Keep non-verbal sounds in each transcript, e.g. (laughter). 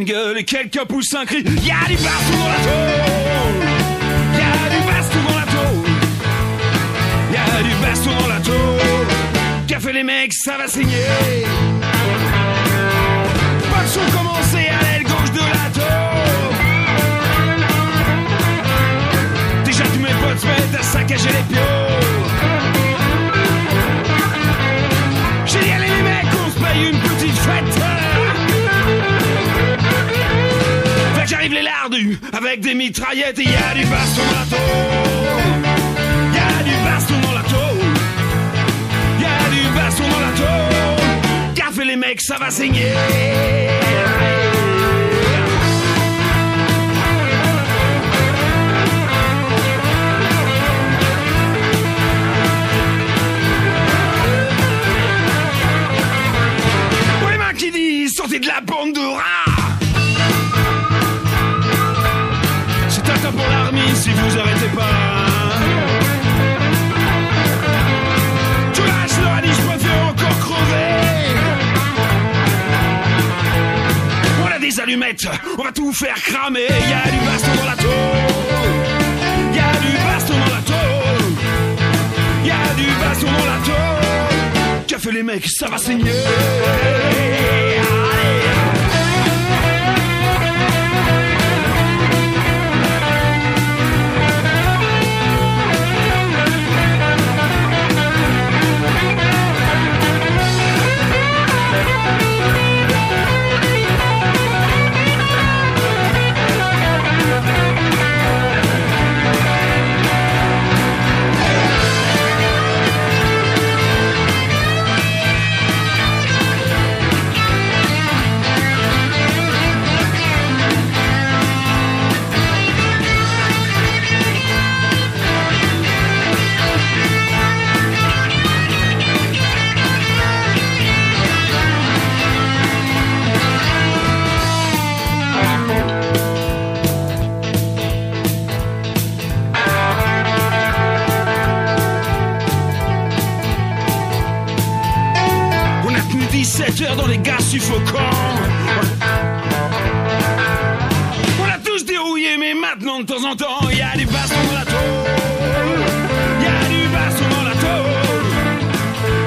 et quelqu'un pousse un cri. Y'a du baston dans la tôle. Y'a du baston dans la tôle. Y'a du baston dans la tôle. Qu'a fait les mecs, ça va saigner. Pas de commencé à l'aile gauche de la tôle. Déjà tous mes potes se à saccager les pions. Avec des mitraillettes et y a du baston dans la tôle. Y a du baston dans la tôle. Y a du baston dans la tôle. Fait les mecs, ça va saigner. Qui disent sortez de la bande de rats si vous arrêtez pas. Tu lâches le radis, je préfère encore crever. On a des allumettes, on va tout faire cramer. Y'a du baston dans la tôle. Y'a du baston dans la tôle. Y'a du baston dans la tôle. Fait les mecs, ça va saigner tenu 17 heures dans les gaz suffocants. On a tous dérouillé, mais maintenant de temps en temps, il y a du baston dans la tôle. Il y a du baston dans la tôle.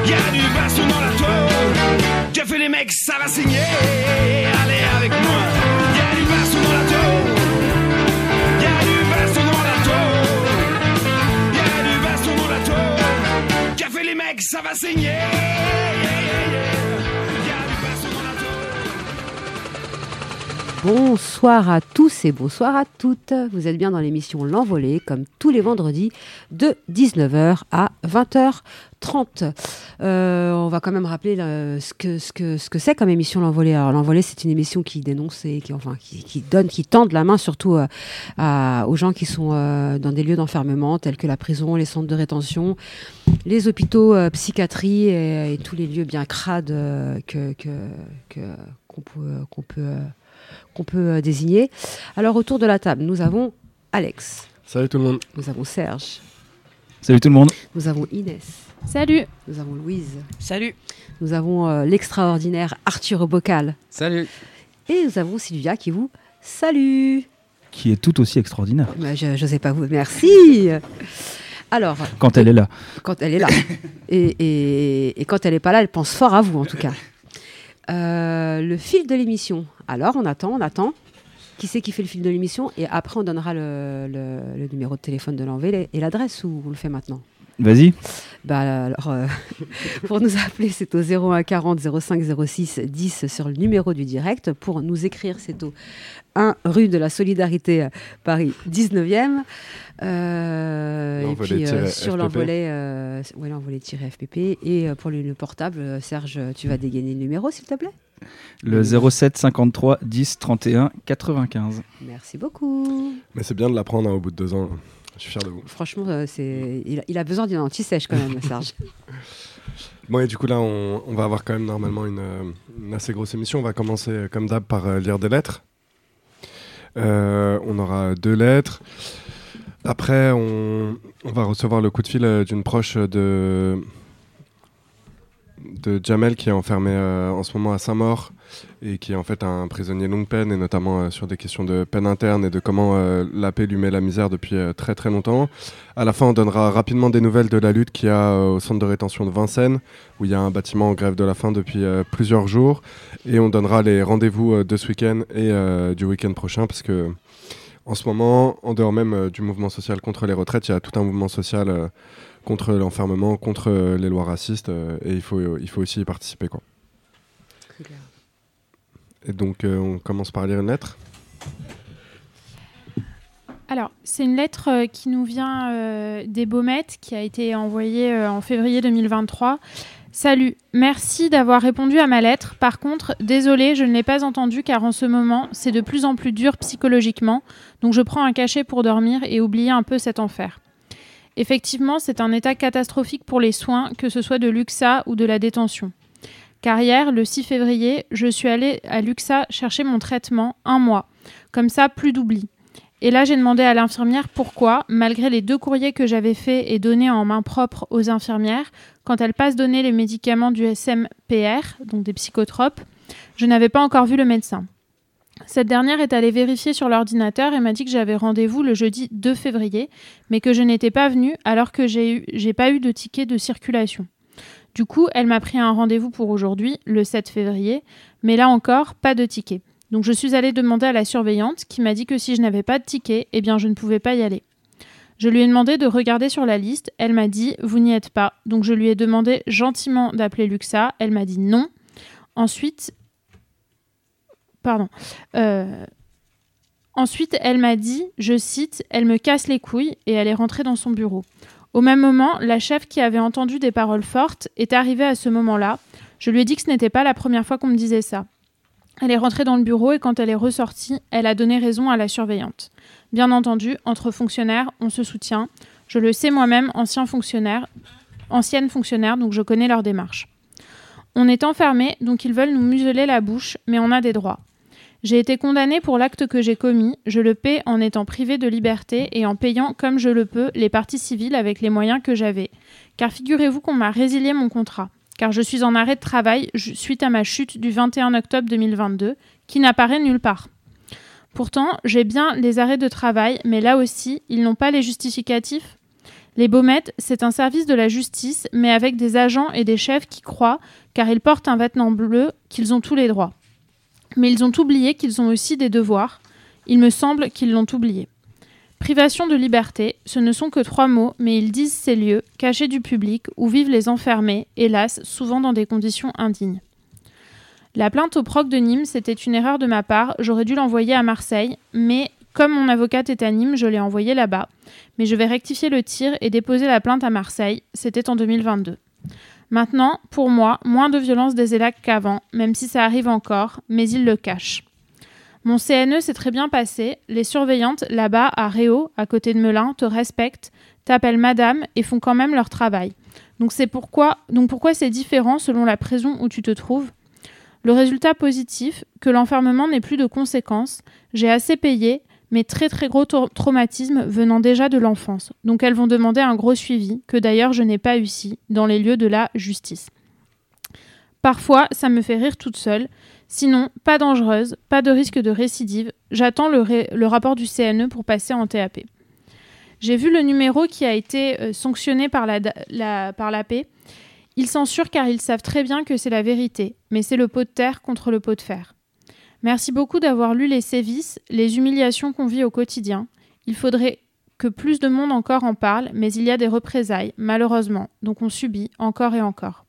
Il y a du baston dans la tôle. Qu'a fait les mecs, ça va saigner. Allez avec moi. Il y a du baston dans la tôle. Il y a du baston dans la tôle. Il y a du baston dans la tôle. Qu'a fait les mecs, ça va saigner. Bonsoir à tous et bonsoir à toutes. Vous êtes bien dans l'émission L'Envolée, comme tous les vendredis, de 19h à 20h30. Euh, on va quand même rappeler ce que ce que ce que c'est comme émission L'Envolée. Alors L'Envolée, c'est une émission qui dénonce et qui enfin qui, donne, qui tend la main surtout euh, aux gens qui sont euh, dans des lieux d'enfermement tels que la prison, les centres de rétention, les hôpitaux, psychiatrie et, tous les lieux bien crades qu'on peut qu'on peut euh, désigner. Alors autour de la table, nous avons Alex, Salut tout le monde. nous avons Serge, Salut tout le monde. nous avons Inès, Salut nous avons Louise, Salut nous avons euh, l'extraordinaire Arthur Bocal Salut. et nous avons Sylvia qui vous salue. Qui est tout aussi extraordinaire Bah, je ne sais pas vous, merci. Alors, quand elle est là. quand elle est là. et, et- et quand elle n'est pas là, elle pense fort à vous, en tout cas. (laughs) Euh, le fil de l'émission. Alors, on attend, on attend. Qui c'est qui fait le fil de l'émission? Et après, on donnera le, numéro de téléphone de l'envée et l'adresse où on le fait maintenant. Vas-y. Bah, alors, euh, (laughs) pour nous appeler, c'est au 01 40 05 06 10 sur le numéro du direct. Pour nous écrire, c'est au 1 rue de la Solidarité, Paris 19e. Euh, et puis euh, sur FPP. l'envolée, euh, ouais, l'envolée-FPP. Et euh, pour le, le portable, Serge, tu vas dégainer le numéro, s'il te plaît? Le 07 53 10 31 95. Merci beaucoup. Mais c'est bien de l'apprendre hein, au bout de deux ans. Je suis fier de vous. Franchement, euh, c'est... Il, a, il a besoin d'une anti-sèche quand même, Serge. (laughs) Bon, et du coup, là, on, on va avoir quand même normalement une, une assez grosse émission. On va commencer, euh, comme d'hab, par euh, lire des lettres. Euh, on aura deux lettres. Après, on, on va recevoir le coup de fil d'une proche de. de Jamel qui est enfermé euh, en ce moment à Saint-Maur et qui est en fait un prisonnier longue peine et notamment euh, sur des questions de peine interne et de comment euh, la paix lui met la misère depuis euh, très très longtemps. À la fin, on donnera rapidement des nouvelles de la lutte qu'il y a euh, au centre de rétention de Vincennes où il y a un bâtiment en grève de la faim depuis plusieurs jours et on donnera les rendez-vous de ce week-end et du week-end prochain parce que en ce moment, en dehors même du mouvement social contre les retraites, il y a tout un mouvement social contre l'enfermement, contre les lois racistes, et il faut, il faut aussi y participer. Quoi. Et donc, euh, on commence par lire une lettre. Alors, c'est une lettre euh, qui nous vient euh, des Baumettes, qui a été envoyée en février 2023. Salut, merci d'avoir répondu à ma lettre. Par contre, désolé, je ne l'ai pas entendu car en ce moment, c'est de plus en plus dur psychologiquement, donc je prends un cachet pour dormir et oublier un peu cet enfer. Effectivement, c'est un état catastrophique pour les soins, que ce soit de l'UXA ou de la détention. Car hier, le 6 février, je suis allée à l'UXA chercher mon traitement un mois. Comme ça, plus d'oubli. Et là, j'ai demandé à l'infirmière pourquoi, malgré les deux courriers que j'avais faits et donnés en main propre aux infirmières, quand elles passent donner les médicaments du SMPR, donc des psychotropes, je n'avais pas encore vu le médecin. Cette dernière est allée vérifier sur l'ordinateur et m'a dit que j'avais rendez-vous le jeudi 2 février, mais que je n'étais pas venue alors que j'ai eu, j'ai pas eu de ticket de circulation. Du coup, elle m'a pris un rendez-vous pour aujourd'hui, le 7 février, mais là encore, pas de ticket. Donc je suis allée demander à la surveillante qui m'a dit que si je n'avais pas de ticket, eh bien je ne pouvais pas y aller. Je lui ai demandé de regarder sur la liste, elle m'a dit vous n'y êtes pas. Donc je lui ai demandé gentiment d'appeler Luxa, elle m'a dit non. Ensuite, pardon. Euh, Ensuite, elle m'a dit, je cite, elle me casse les couilles et elle est rentrée dans son bureau. Au même moment, la chef qui avait entendu des paroles fortes est arrivée à ce moment-là. Je lui ai dit que ce n'était pas la première fois qu'on me disait ça. Elle est rentrée dans le bureau et quand elle est ressortie, elle a donné raison à la surveillante. Bien entendu, entre fonctionnaires, on se soutient. Je le sais moi-même, ancien fonctionnaire, ancienne fonctionnaire, donc je connais leur démarche. On est enfermés, donc ils veulent nous museler la bouche, mais on a des droits. J'ai été condamnée pour l'acte que j'ai commis, je le paie en étant privée de liberté et en payant comme je le peux les parties civiles avec les moyens que j'avais. Car figurez-vous qu'on m'a résilié mon contrat, car je suis en arrêt de travail suite à ma chute du 21 octobre 2022, qui n'apparaît nulle part. Pourtant, j'ai bien les arrêts de travail, mais là aussi, ils n'ont pas les justificatifs. Les Baumettes, c'est un service de la justice, mais avec des agents et des chefs qui croient, car ils portent un vêtement bleu, qu'ils ont tous les droits. Mais ils ont oublié qu'ils ont aussi des devoirs. Il me semble qu'ils l'ont oublié. Privation de liberté, ce ne sont que trois mots, mais ils disent ces lieux, cachés du public, où vivent les enfermés, hélas, souvent dans des conditions indignes. La plainte au proc de Nîmes, c'était une erreur de ma part, j'aurais dû l'envoyer à Marseille, mais comme mon avocate est à Nîmes, je l'ai envoyée là-bas. Mais je vais rectifier le tir et déposer la plainte à Marseille, c'était en 2022. Maintenant, pour moi, moins de violence des élacs qu'avant, même si ça arrive encore, mais ils le cachent. Mon CNE s'est très bien passé, les surveillantes là-bas à Réau, à côté de Melun, te respectent, t'appellent madame et font quand même leur travail. Donc c'est pourquoi donc pourquoi c'est différent selon la prison où tu te trouves? Le résultat positif, que l'enfermement n'ait plus de conséquences, j'ai assez payé, mais très très gros trau- traumatisme venant déjà de l'enfance. Donc elles vont demander un gros suivi, que d'ailleurs je n'ai pas eu ici, dans les lieux de la justice. Parfois, ça me fait rire toute seule. Sinon, pas dangereuse, pas de risque de récidive. J'attends le, rapport du CNE pour passer en TAP. J'ai vu le numéro qui a été euh, sanctionné par la paix. Ils censurent car ils savent très bien que c'est la vérité, mais c'est le pot de terre contre le pot de fer. Merci beaucoup d'avoir lu les sévices, les humiliations qu'on vit au quotidien. Il faudrait que plus de monde encore en parle, mais il y a des représailles, malheureusement, donc on subit encore et encore.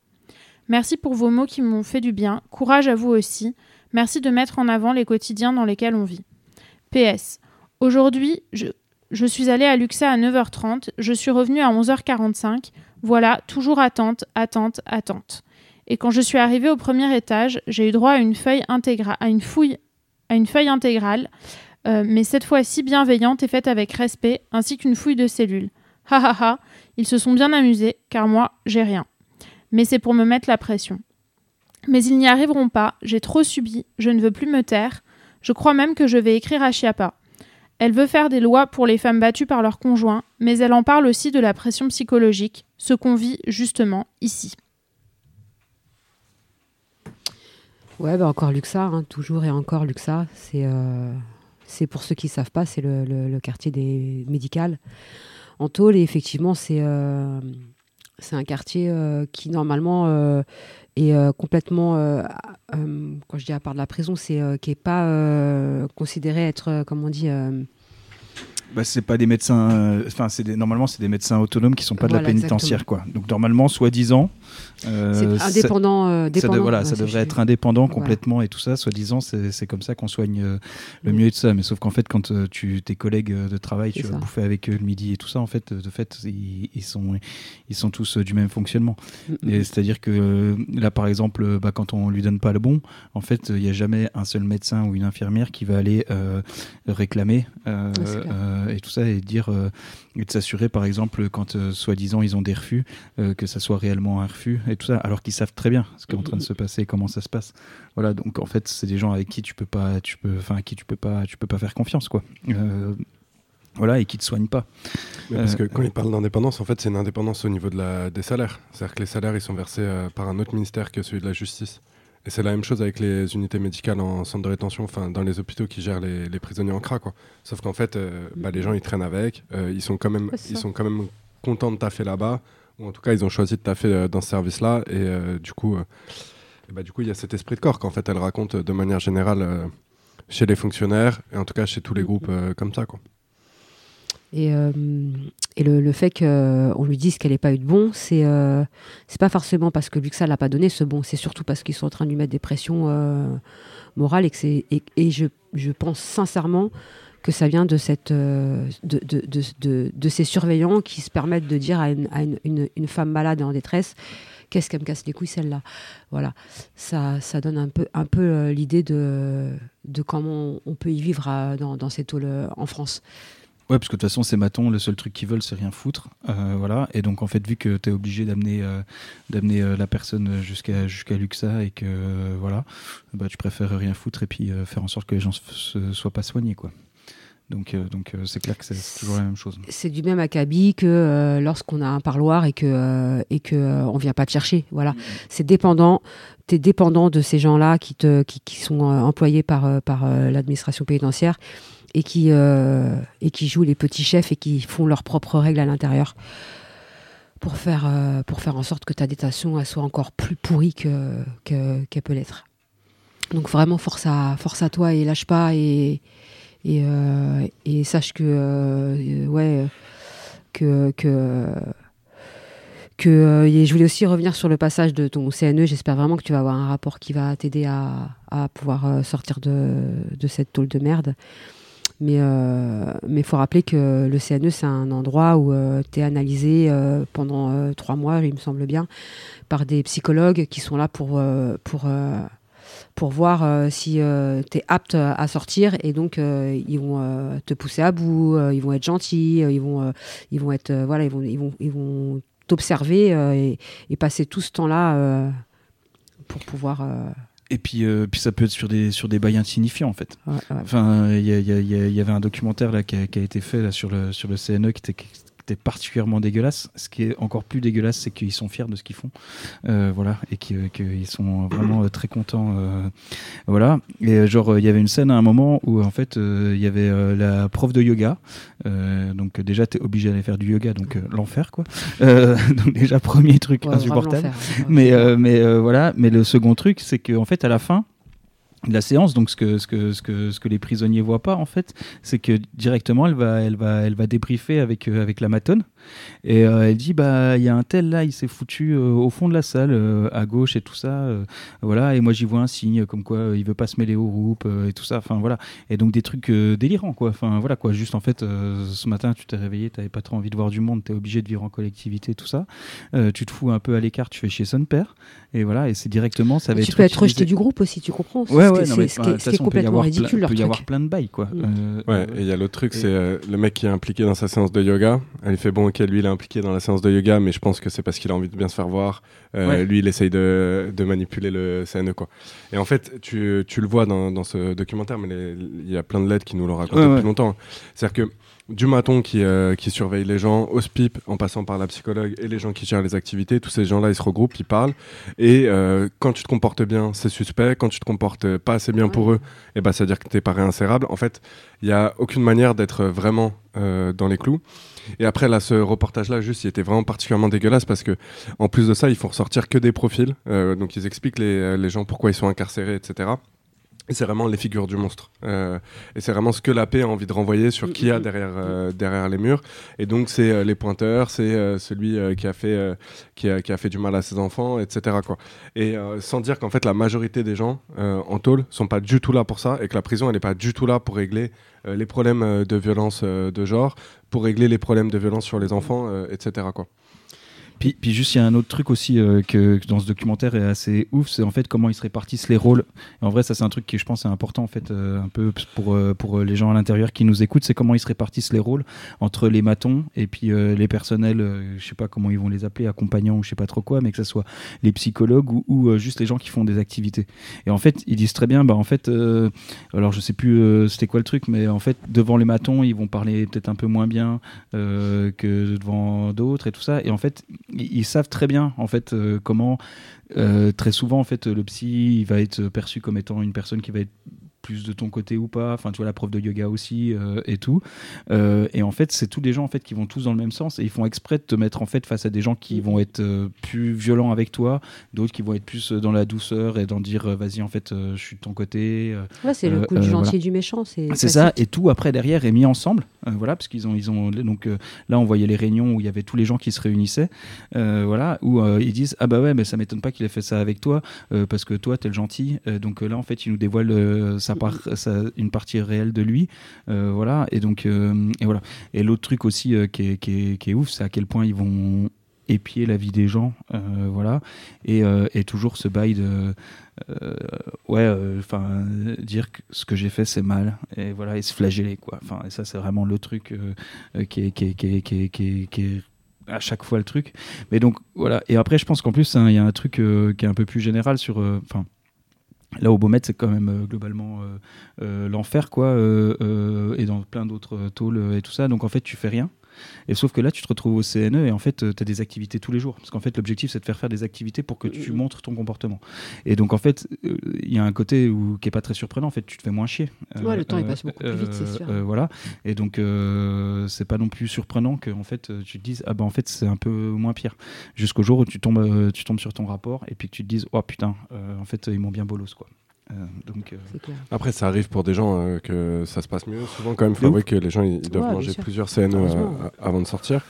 Merci pour vos mots qui m'ont fait du bien. Courage à vous aussi. Merci de mettre en avant les quotidiens dans lesquels on vit. PS. Aujourd'hui, je, suis allée à Luxa à 9h30. Je suis revenue à 11h45. Voilà, toujours attente, attente, attente. Et quand je suis arrivée au premier étage, j'ai eu droit à une feuille intégrale, à une fouille, à une feuille intégrale, euh, mais cette fois-ci bienveillante et faite avec respect, ainsi qu'une fouille de cellules. Ha ha ha, ils se sont bien amusés, car moi, j'ai rien mais c'est pour me mettre la pression. Mais ils n'y arriveront pas, j'ai trop subi, je ne veux plus me taire, je crois même que je vais écrire à Chiappa. Elle veut faire des lois pour les femmes battues par leurs conjoints, mais elle en parle aussi de la pression psychologique, ce qu'on vit justement ici. Ouais, bah encore Luxa, hein, toujours et encore Luxa. C'est euh, pour ceux qui ne savent pas, c'est le, le- le quartier des médicales en tôle. Et effectivement, c'est euh, un quartier euh, qui normalement euh, est euh, complètement, quand je dis à part de la prison, c'est qui n'est pas considéré être, comment on dit, Bah, c'est pas des médecins. Enfin, c'est normalement, c'est des médecins autonomes qui sont pas de Voilà, la pénitentiaire, quoi. Donc normalement, soi-disant. Euh, c'est ça- indépendant. euh, Ça, dépendant. de- voilà, ça devrait être indépendant Voilà. complètement et tout ça, soi-disant, c'est c'est comme ça qu'on soigne euh, le mieux et tout ça. Mais sauf qu'en fait, quand tu, tes collègues de travail, tu vas ça. bouffer avec eux le midi et tout ça, en fait, de fait, ils, ils sont, ils sont tous du même fonctionnement. Mm, c'est-à-dire que là, par exemple, bah, quand on lui donne pas le bon, en fait, il n'y a jamais un seul médecin ou une infirmière qui va aller euh, réclamer euh, Ouais, euh, et tout ça et dire et de s'assurer, par exemple, quand soi-disant ils ont des refus, que ça soit réellement un refus et tout ça, alors qu'ils savent très bien ce qui est en train de se passer, comment ça se passe. Voilà, donc en fait, c'est des gens avec qui tu peux pas, tu peux, enfin, à qui tu peux pas, tu peux pas faire confiance, quoi. Euh, voilà, et qui te soignent pas. Mais parce Euh, que quand ils parlent d'indépendance, en fait, c'est une indépendance au niveau de la, des salaires. C'est-à-dire que les salaires, ils sont versés euh, par un autre ministère que celui de la justice. Et c'est la même chose avec les unités médicales en centre de rétention, enfin dans les hôpitaux qui gèrent les, les prisonniers en CRA, quoi. Sauf qu'en fait, euh, bah, les gens, ils traînent avec, euh, ils sont quand même, ils sont quand même contents de taffer là-bas, ou en tout cas, ils ont choisi de taffer euh, dans ce service-là, et euh, du coup, euh, bah, du coup, il y a cet esprit de corps qu'en fait, elle raconte de manière générale chez les fonctionnaires, et en tout cas chez tous les groupes comme ça, quoi. Et, le, fait qu'on lui dise qu'elle n'ait pas eu de bon, c'est euh, pas forcément parce que Luxa l'a pas donné ce bon, c'est surtout parce qu'ils sont en train de lui mettre des pressions morales et que et je, je pense sincèrement que ça vient de cette euh, de, de, de, de- ces surveillants qui se permettent de dire à une, à une, une- femme malade et en détresse qu'est-ce qu'elle me casse les couilles celle-là? Voilà ça, ça donne un peu un peu euh, l'idée de, de comment on peut y vivre à- dans, dans ces tôles euh, en France Ouais, parce que de toute façon, ces matons, le seul truc qu'ils veulent, c'est rien foutre. Euh, voilà. Et donc, en fait, vu que tu es obligé d'amener euh, d'amener euh, la personne jusqu'à jusqu'à Luxa et que euh, voilà, bah, tu préfères rien foutre et puis euh, faire en sorte que les gens se- soient pas soignés, quoi. Donc, euh, donc euh, c'est clair que c'est- toujours la même chose. c'est du même acabit que euh, lorsqu'on a un parloir et que et que on vient pas te chercher. Voilà, c'est dépendant. Tu es dépendant de ces gens-là qui te qui, qui sont employés par par l'administration pénitentiaire et qui et qui jouent les petits chefs et qui font leurs propres règles à l'intérieur pour faire pour faire en sorte que ta détention elle soit encore plus pourrie que que- qu'elle peut l'être. Donc vraiment force à force à toi et lâche pas et et, euh, et sache que euh, ouais que que euh, je voulais aussi revenir sur le passage de ton CNE. J'espère vraiment que tu vas avoir un rapport qui va t'aider à, à pouvoir euh, sortir de, de cette tôle de merde. Mais euh, mais faut rappeler que le CNE c'est un endroit où tu es analysé euh, pendant euh, trois mois, il me semble bien, par des psychologues qui sont là pour euh, pour euh, pour voir euh, si tu es apte à sortir et donc euh, ils vont euh, te pousser à bout, euh, ils vont être gentils, euh, ils vont euh, ils vont être euh, voilà, ils vont ils vont ils vont t'observer euh, et, et passer tout ce temps-là euh, pour pouvoir euh, Et puis, euh, puis ça peut être sur des, sur des bails insignifiants, en fait. ouais, ouais. Enfin, il y, y y y avait un documentaire là, qui, a, qui a été fait là, sur, le, sur le CNE qui était, qui était particulièrement dégueulasse. Ce qui est encore plus dégueulasse, c'est qu'ils sont fiers de ce qu'ils font. Euh, voilà, et qui- euh, qu'ils sont vraiment euh, très contents. euh, voilà. Et genre, il y avait une scène à un moment où en fait, il y avait la prof de yoga. Donc, déjà, tu es obligé d'aller faire du yoga, donc l'enfer, quoi. (laughs) Donc, déjà, premier truc Ouais, insupportable. ouais. Mais, mais voilà. Mais le second truc, c'est qu'en fait, à la fin de la séance, donc ce que, ce que, ce que, ce que les prisonniers voient pas, en fait, c'est que directement, elle va, elle va, elle va débriefer avec, euh, avec la matone. Et euh, elle dit, bah, il y a un tel là, il s'est foutu euh, au fond de la salle, à gauche et tout ça. voilà. Et moi, j'y vois un signe comme quoi il veut pas se mêler au groupe et tout ça. Enfin, voilà. Et donc, des trucs délirants, quoi. Enfin, voilà, quoi. Juste, en fait, ce matin, tu t'es réveillé, t'avais pas trop envie de voir du monde, t'es obligé de vivre en collectivité, tout ça. Tu te fous un peu à l'écart, tu fais chez son père. Et voilà. Et c'est directement, ça va tu être peux être rejeté du groupe aussi, tu comprends Ouais, Ce qui ouais, mais c'est- ce y complètement ridicule Il peut y avoir plein de bails, quoi. Mm. Euh, Ouais, euh, et il y a l'autre truc, et- c'est euh, le mec qui est impliqué dans sa séance de yoga. Elle fait Bon, ok, lui il est impliqué dans la séance de yoga, mais je pense que c'est parce qu'il a envie de bien se faire voir. Euh, Ouais. Lui il essaye de, de manipuler le CNE quoi. Et en fait, tu, tu le vois dans, dans ce documentaire, mais il y a plein de lettres qui nous l'ont raconté Ouais, depuis ouais. longtemps. C'est-à-dire que du maton qui, euh, qui surveille les gens, au SPIP, en passant par la psychologue et les gens qui gèrent les activités, tous ces gens-là ils se regroupent, ils parlent. Et euh, quand tu te comportes bien, c'est suspect. Quand tu te comportes pas assez bien pour eux, et ben, ça veut dire que t'es pas réinsérable. En fait, il n'y a aucune manière d'être vraiment euh, dans les clous. Et après, là, ce reportage-là, juste, il était vraiment particulièrement dégueulasse parce que, en plus de ça, ils font ressortir que des profils. Donc, ils expliquent les, les gens pourquoi ils sont incarcérés, etc. Et c'est vraiment les figures du monstre. Euh, et c'est vraiment ce que la paix a envie de renvoyer sur qui y a derrière, euh, derrière les murs. Et donc, c'est euh, les pointeurs, c'est euh, celui qui, a fait, qui, a, qui a fait du mal à ses enfants, etc. Quoi. Et sans dire qu'en fait, la majorité des gens en tôle sont pas du tout là pour ça et que la prison, elle n'est pas du tout là pour régler les problèmes de violence de genre, pour régler les problèmes de violence sur les enfants, etc. Quoi. Puis, puis juste, il y a un autre truc aussi euh, que, dans ce documentaire est assez ouf, c'est en fait comment ils se répartissent les rôles. En vrai, ça c'est un truc qui je pense est important en fait euh, un peu pour euh, pour les gens à l'intérieur qui nous écoutent, c'est comment ils se répartissent les rôles entre les matons et puis les personnels, je sais pas comment ils vont les appeler, accompagnants ou je sais pas trop quoi, mais que ce soit les psychologues ou, ou, juste les gens qui font des activités. Et en fait, ils disent très bien, bah en fait, alors je sais plus c'était quoi le truc, mais en fait devant les matons, ils vont parler peut-être un peu moins bien que devant d'autres et tout ça. Et en fait, ils, savent très bien en fait euh, comment euh, très souvent en fait le psy va être perçu comme étant une personne qui va être plus de ton côté ou pas enfin tu vois la prof de yoga aussi euh, et tout Euh, et en fait c'est tous les gens en fait qui vont tous dans le même sens et ils font exprès de te mettre en fait face à des gens qui vont être euh, plus violents avec toi d'autres qui vont être plus dans la douceur et dans dire vas-y en fait je suis de ton côté Ouais, c'est le coup du gentil voilà. et du méchant. C'est c'est ça, et tout après derrière est mis ensemble, voilà, parce qu'ils ont, ils ont, donc là on voyait les réunions où il y avait tous les gens qui se réunissaient, voilà, où ils disent ah bah ouais mais ça m'étonne pas qu'il ait fait ça avec toi, parce que toi t'es le gentil, donc là en fait il nous dévoile sa une partie réelle de lui, euh, voilà, et donc euh, et voilà, et l'autre truc aussi euh, qui, est, qui, est, qui est ouf, c'est à quel point ils vont épier la vie des gens, voilà, et, et toujours ce bail de ouais, enfin, dire que ce que j'ai fait c'est mal et voilà, et se flageller quoi. Enfin, et ça c'est vraiment le truc qui, est, qui, est, à chaque fois le truc. Mais donc voilà. Et après, je pense qu'en plus hein, il y a un truc qui est un peu plus général sur, enfin. Là, au Beaumet, c'est quand même euh, globalement euh, euh, l'enfer, quoi, et dans plein d'autres tôles et tout ça. Donc, en fait, tu fais rien. Et sauf que là, tu te retrouves au CNE et en fait, tu as des activités tous les jours. Parce qu'en fait, l'objectif, c'est de faire faire des activités pour que tu Mhm. montres ton comportement. Et donc, en fait, euh, il y a un côté où, qui est pas très surprenant. En fait, tu te fais moins chier. Ouais, le temps, il passe beaucoup plus vite, c'est sûr. euh, voilà. Et donc, euh, c'est pas non plus surprenant que en fait, euh, tu te dises, ah ben en fait, c'est un peu moins pire. Jusqu'au jour où tu tombes, euh, tu tombes sur ton rapport et puis que tu te dises, oh putain, euh, en fait, ils m'ont bien bolos, quoi. Euh, donc, euh. Après, ça arrive pour des gens euh, que ça se passe mieux. Souvent, quand même, il faut avouer que les gens ils, doivent Ouais, manger plusieurs euh, a- avant de sortir.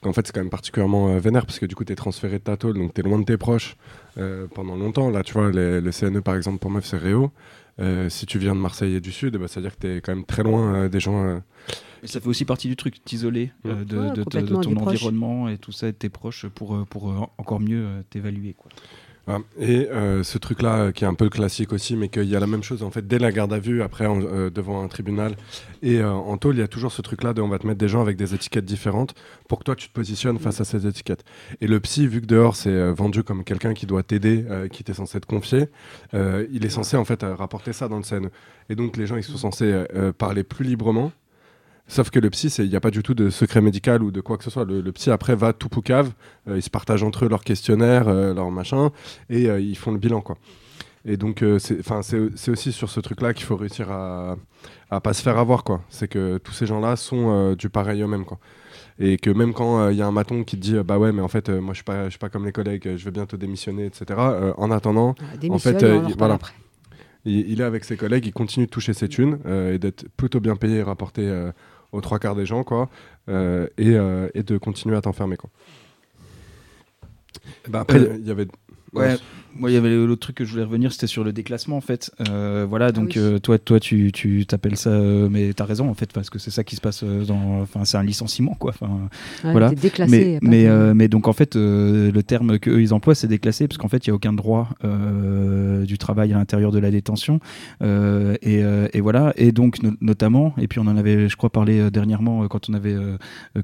Qu'en fait, c'est quand même particulièrement euh, vénère parce que du coup, tu es transféré de ta tôle, donc tu es loin de tes proches euh, pendant longtemps. Là, tu vois, les, les CNE, par exemple, pour meuf, c'est Réau. Euh, si tu viens de Marseille et du Sud, eh ben, ça veut dire que tu es quand même très loin euh, des gens. euh, Et ça fait aussi partie du truc, t'isoler euh, de, Ouais, de- de- de complètement, ton proches. environnement et tout ça, et de tes proches pour, pour euh, encore mieux euh, t'évaluer. Voilà. Et euh, ce truc-là, euh, qui est un peu classique aussi, mais qu'il y a la même chose en fait dès la garde à vue, après euh, devant un tribunal et en tôle, il y a toujours ce truc-là de on va te mettre des gens avec des étiquettes différentes pour que toi tu te positionnes face à ces étiquettes. Et le psy, vu que dehors c'est vendu comme quelqu'un qui doit t'aider, qui t'est censé te confier, il est censé en fait rapporter ça dans le scène. Et donc les gens ils sont censés parler plus librement. Sauf que le psy, il n'y a pas du tout de secret médical ou de quoi que ce soit. Le, le psy, après, va tout poucave. euh, ils se partagent entre eux leurs questionnaires, euh, leurs machins, et euh, ils font le bilan, quoi. Et donc, euh, c'est aussi sur ce truc-là qu'il faut réussir à, à pas se faire avoir, quoi. C'est que tous ces gens-là sont euh, du pareil eux-mêmes, quoi. Et que même quand il y a un maton qui te dit, bah ouais, mais en fait, moi, je suis pas, je suis pas comme les collègues, je vais bientôt démissionner, etc. en attendant, Ah, démissionne, fait, on en il- reparle voilà. après. il, il est avec ses collègues, il continue de toucher ses thunes euh, et d'être plutôt bien payé et rapporté euh, aux trois quarts des gens, quoi, euh, et, euh, et de continuer à t'enfermer, quoi. Bah, après, il y avait. ouais. Moi, il y avait l'autre truc que je voulais revenir, c'était sur le déclassement en fait. Euh, voilà, donc oui. euh, toi, toi, tu, tu t'appelles ça, euh, mais t'as raison en fait, parce que c'est ça qui se passe euh, dans. Enfin, c'est un licenciement quoi. Enfin, Ouais, Voilà. déclassé. mais, y mais, donc en fait, le terme qu'eux ils emploient, c'est déclassé, parce qu'en fait, il n'y a aucun droit du travail à l'intérieur de la détention. Et, et voilà. Et donc, no- notamment, et puis on en avait, je crois, parlé dernièrement quand on avait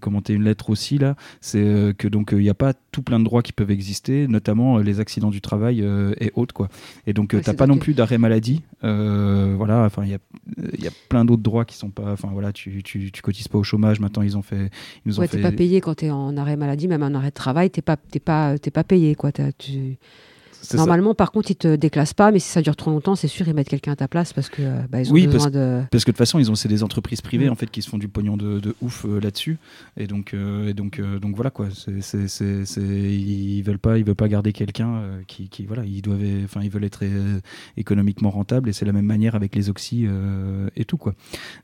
commenté une lettre aussi, là, c'est que donc il n'y a pas tout plein de droits qui peuvent exister, notamment les accidents du travail euh, et autres, quoi. Et donc, euh, Ouais, t'as pas non plus d'arrêt maladie. Euh, voilà, enfin, il y a, il y a plein d'autres droits qui sont pas. Enfin, voilà, tu, tu, tu cotises pas au chômage. Maintenant, ils ont fait. Ils nous ont Ouais, fait t'es pas payé quand t'es en arrêt maladie, même en arrêt de travail, t'es pas, t'es pas, t'es pas payé quoi. Tu- c'est ça. Normalement, par contre, ils te déclassent pas, mais si ça dure trop longtemps, c'est sûr ils mettent quelqu'un à ta place parce que bah, ils ont Oui, besoin de. Parce que de toute façon, ils ont c'est des entreprises privées Mm. en fait qui se font du pognon de, de ouf euh, là-dessus, et donc euh, et donc euh, donc voilà quoi. C'est c'est ils veulent pas ils veulent pas garder quelqu'un euh, qui, qui voilà ils doivent enfin ils veulent être euh, économiquement rentable et c'est la même manière avec les oxy euh, et tout quoi.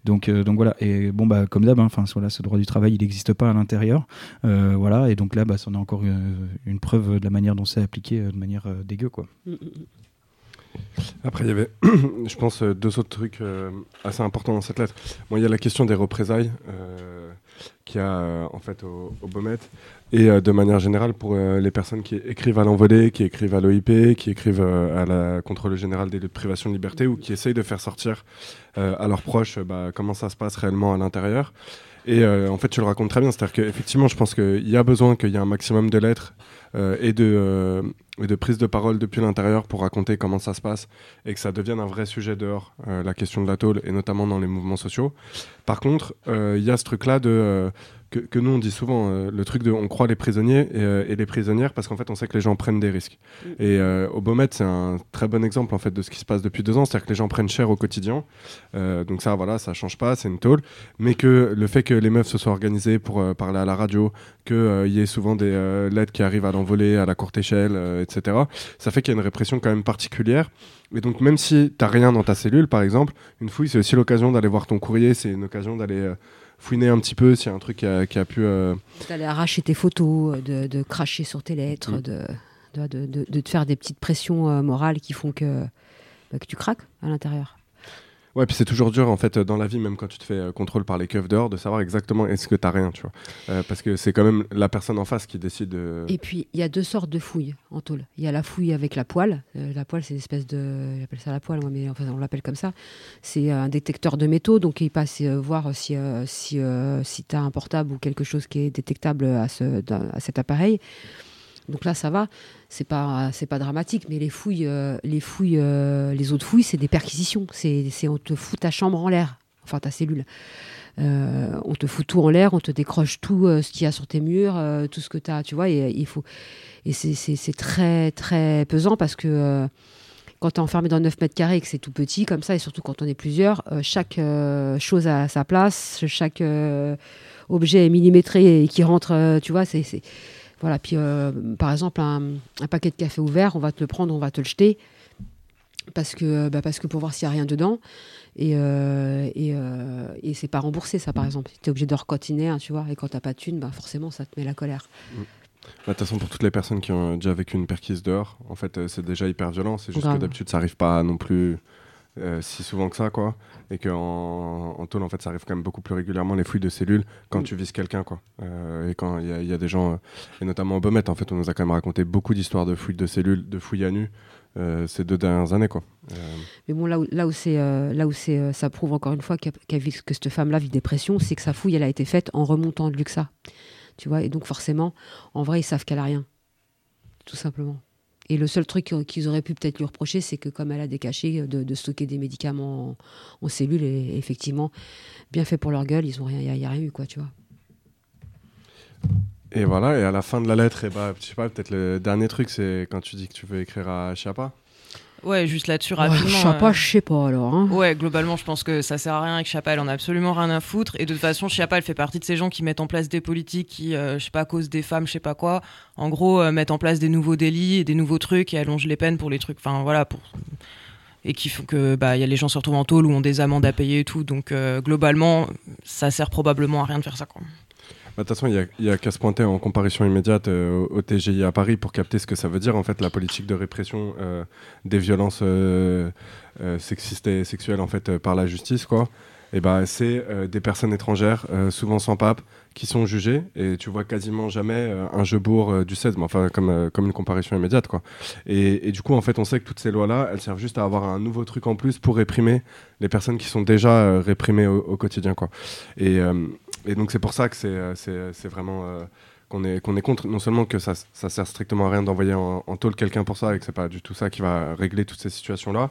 Donc donc voilà et bon bah comme d'hab hein, enfin voilà ce droit du travail il n'existe pas à l'intérieur voilà et donc là bah c'en est encore euh, une preuve de la manière dont c'est appliqué de manière dégueu quoi. Mm, mm, Après, il y avait, (coughs) je pense, euh, deux autres trucs euh, assez importants dans cette lettre. Bon, il y a la question des représailles euh, qu'il y a en fait au, au Beaumet et euh, de manière générale pour euh, les personnes qui écrivent à l'envolée, qui écrivent à l'OIP, qui écrivent euh, à la contrôle général des lieux de privation de liberté ou qui essayent de faire sortir euh, à leurs proches bah, comment ça se passe réellement à l'intérieur. Et euh, en fait, tu le racontes très bien, c'est-à-dire qu'effectivement, je pense qu'il y a besoin qu'il y ait un maximum de lettres et, de, euh, et de prise de parole depuis l'intérieur pour raconter comment ça se passe et que ça devienne un vrai sujet dehors, euh, la question de la tôle, et notamment dans les mouvements sociaux. Par contre, euh, il y a ce truc-là de... euh, que, que nous on dit souvent, euh, le truc de on croit les prisonniers et, euh, et les prisonnières parce qu'en fait on sait que les gens prennent des risques. Mm. Et euh, au Beaumet c'est un très bon exemple en fait de ce qui se passe depuis deux ans, c'est-à-dire que les gens prennent cher au quotidien. Euh, donc ça voilà, ça change pas, c'est une tôle. Mais que le fait que les meufs se soient organisées pour euh, parler à la radio, qu'il y ait souvent des euh, lettres qui arrivent à l'envolée, à la courte échelle, euh, etc. Ça fait qu'il y a une répression quand même particulière. Et donc même si t'as rien dans ta cellule par exemple, une fouille c'est aussi l'occasion d'aller voir ton courrier, c'est une occasion d'aller euh, fouiner un petit peu s'il y a un truc qui a, qui a pu... euh, D'aller arracher tes photos, de, de cracher sur tes lettres, Mm. de, de, de- de- de te faire des petites pressions euh, morales qui font que, bah, que tu craques à l'intérieur. Ouais, puis c'est toujours dur en fait euh, dans la vie, même quand tu te fais euh, contrôle par les keufs dehors, de savoir exactement est-ce que t'as rien, tu vois. Euh, parce que c'est quand même la personne en face qui décide. euh, Et puis, il y a deux sortes de fouilles en tôle. Il y a la fouille avec la poêle. Euh, la poêle, c'est une espèce de. J'appelle ça la poêle, moi, mais enfin, on l'appelle comme ça. C'est un détecteur de métaux. Donc, il passe euh, voir si, si, si tu as un portable ou quelque chose qui est détectable à, ce, à cet appareil. Donc là, ça va. C'est pas, pas dramatique. Mais les fouilles, euh, les, fouilles euh, les autres fouilles, c'est des perquisitions. C'est, on te fout ta chambre en l'air. Enfin, ta cellule. Euh, on te fout tout en l'air, on te décroche tout ce qu'il y a sur tes murs, tout ce que tu as, tu vois, et il faut et c'est- très très pesant parce que quand tu es enfermé dans 9 mètres carrés et que c'est tout petit comme ça, et surtout quand on est plusieurs, chaque chose a sa place, chaque objet est millimétré et qui rentre, tu vois, c'est- voilà. Puis euh, par exemple un, un paquet de café ouvert, on va te le prendre, on va te le jeter parce que bah, parce que pour voir s'il y a rien dedans et euh, et, euh, et c'est pas remboursé ça par exemple tu es obligé de recotiner hein, tu vois et quand t'as pas de thune bah forcément ça te met la colère bah, De toute façon, pour toutes les personnes qui ont déjà vécu une perquise dehors, en fait, euh, c'est déjà hyper violent. C'est juste Grave. que d'habitude, ça arrive pas non plus euh, si souvent que ça, quoi. Et qu'en en tôle, en fait, ça arrive quand même beaucoup plus régulièrement les fouilles de cellules quand Mm. tu vises quelqu'un, quoi. Euh, et quand il y, a- il y a des gens, euh, et notamment au en fait, on nous a quand même raconté beaucoup d'histoires de fouilles de cellules, de fouilles à nu. ces deux dernières années, quoi. Mais bon, là où, là où, c'est, là où c'est, ça prouve encore une fois a- que cette femme-là vit des pressions, c'est que sa fouille, elle a été faite en remontant de Luxa. Tu vois, et donc forcément, en vrai, ils savent qu'elle a rien. Tout simplement. Et le seul truc qu'ils- auraient pu peut-être lui reprocher, c'est que comme elle a des cachets, de, de stocker des médicaments en, en cellules, et effectivement, bien fait pour leur gueule, ils ont rien, il n'y a, rien eu, quoi, tu vois. Et voilà, et à la fin de la lettre, et bah, je sais pas, peut-être le dernier truc, c'est quand tu dis que tu veux écrire à Chiappa. Ouais, juste là-dessus rapidement. euh, je sais pas alors. hein. Ouais, globalement, je pense que ça sert à rien et que Chiappa, elle en a absolument rien à foutre. Et de toute façon, Chiappa, elle fait partie de ces gens qui mettent en place des politiques qui, euh, je sais pas, causent des femmes, je sais pas quoi. En gros, euh, mettent en place des nouveaux délits et des nouveaux trucs et allongent les peines pour les trucs. Enfin, voilà, pour. Et qui font que, bah, il y a les gens se retrouvent en tôle ou ont des amendes à payer et tout. Donc, euh, globalement, ça sert probablement à rien de faire ça, quoi. Bah, De toute façon, il y a- qu'à se pointer en comparution immédiate euh, au TGI à Paris pour capter ce que ça veut dire, en fait, la politique de répression euh, des violences euh, sexistes et sexuelles, en fait, par la justice, quoi. Et bah, c'est des personnes étrangères, souvent sans pape, qui sont jugées. Et tu vois quasiment jamais un jeu bourg du 16, mais enfin, comme, comme une comparution immédiate, quoi. Et, et du coup, en fait, on sait que toutes ces lois-là, elles servent juste à avoir un nouveau truc en plus pour réprimer les personnes qui sont déjà réprimées au, au quotidien, quoi. Et, et donc c'est pour ça que c'est euh, c'est vraiment euh, qu'on est, contre, non seulement que ça, ça sert strictement à rien d'envoyer en, en tôle quelqu'un pour ça et que c'est pas du tout ça qui va régler toutes ces situations-là,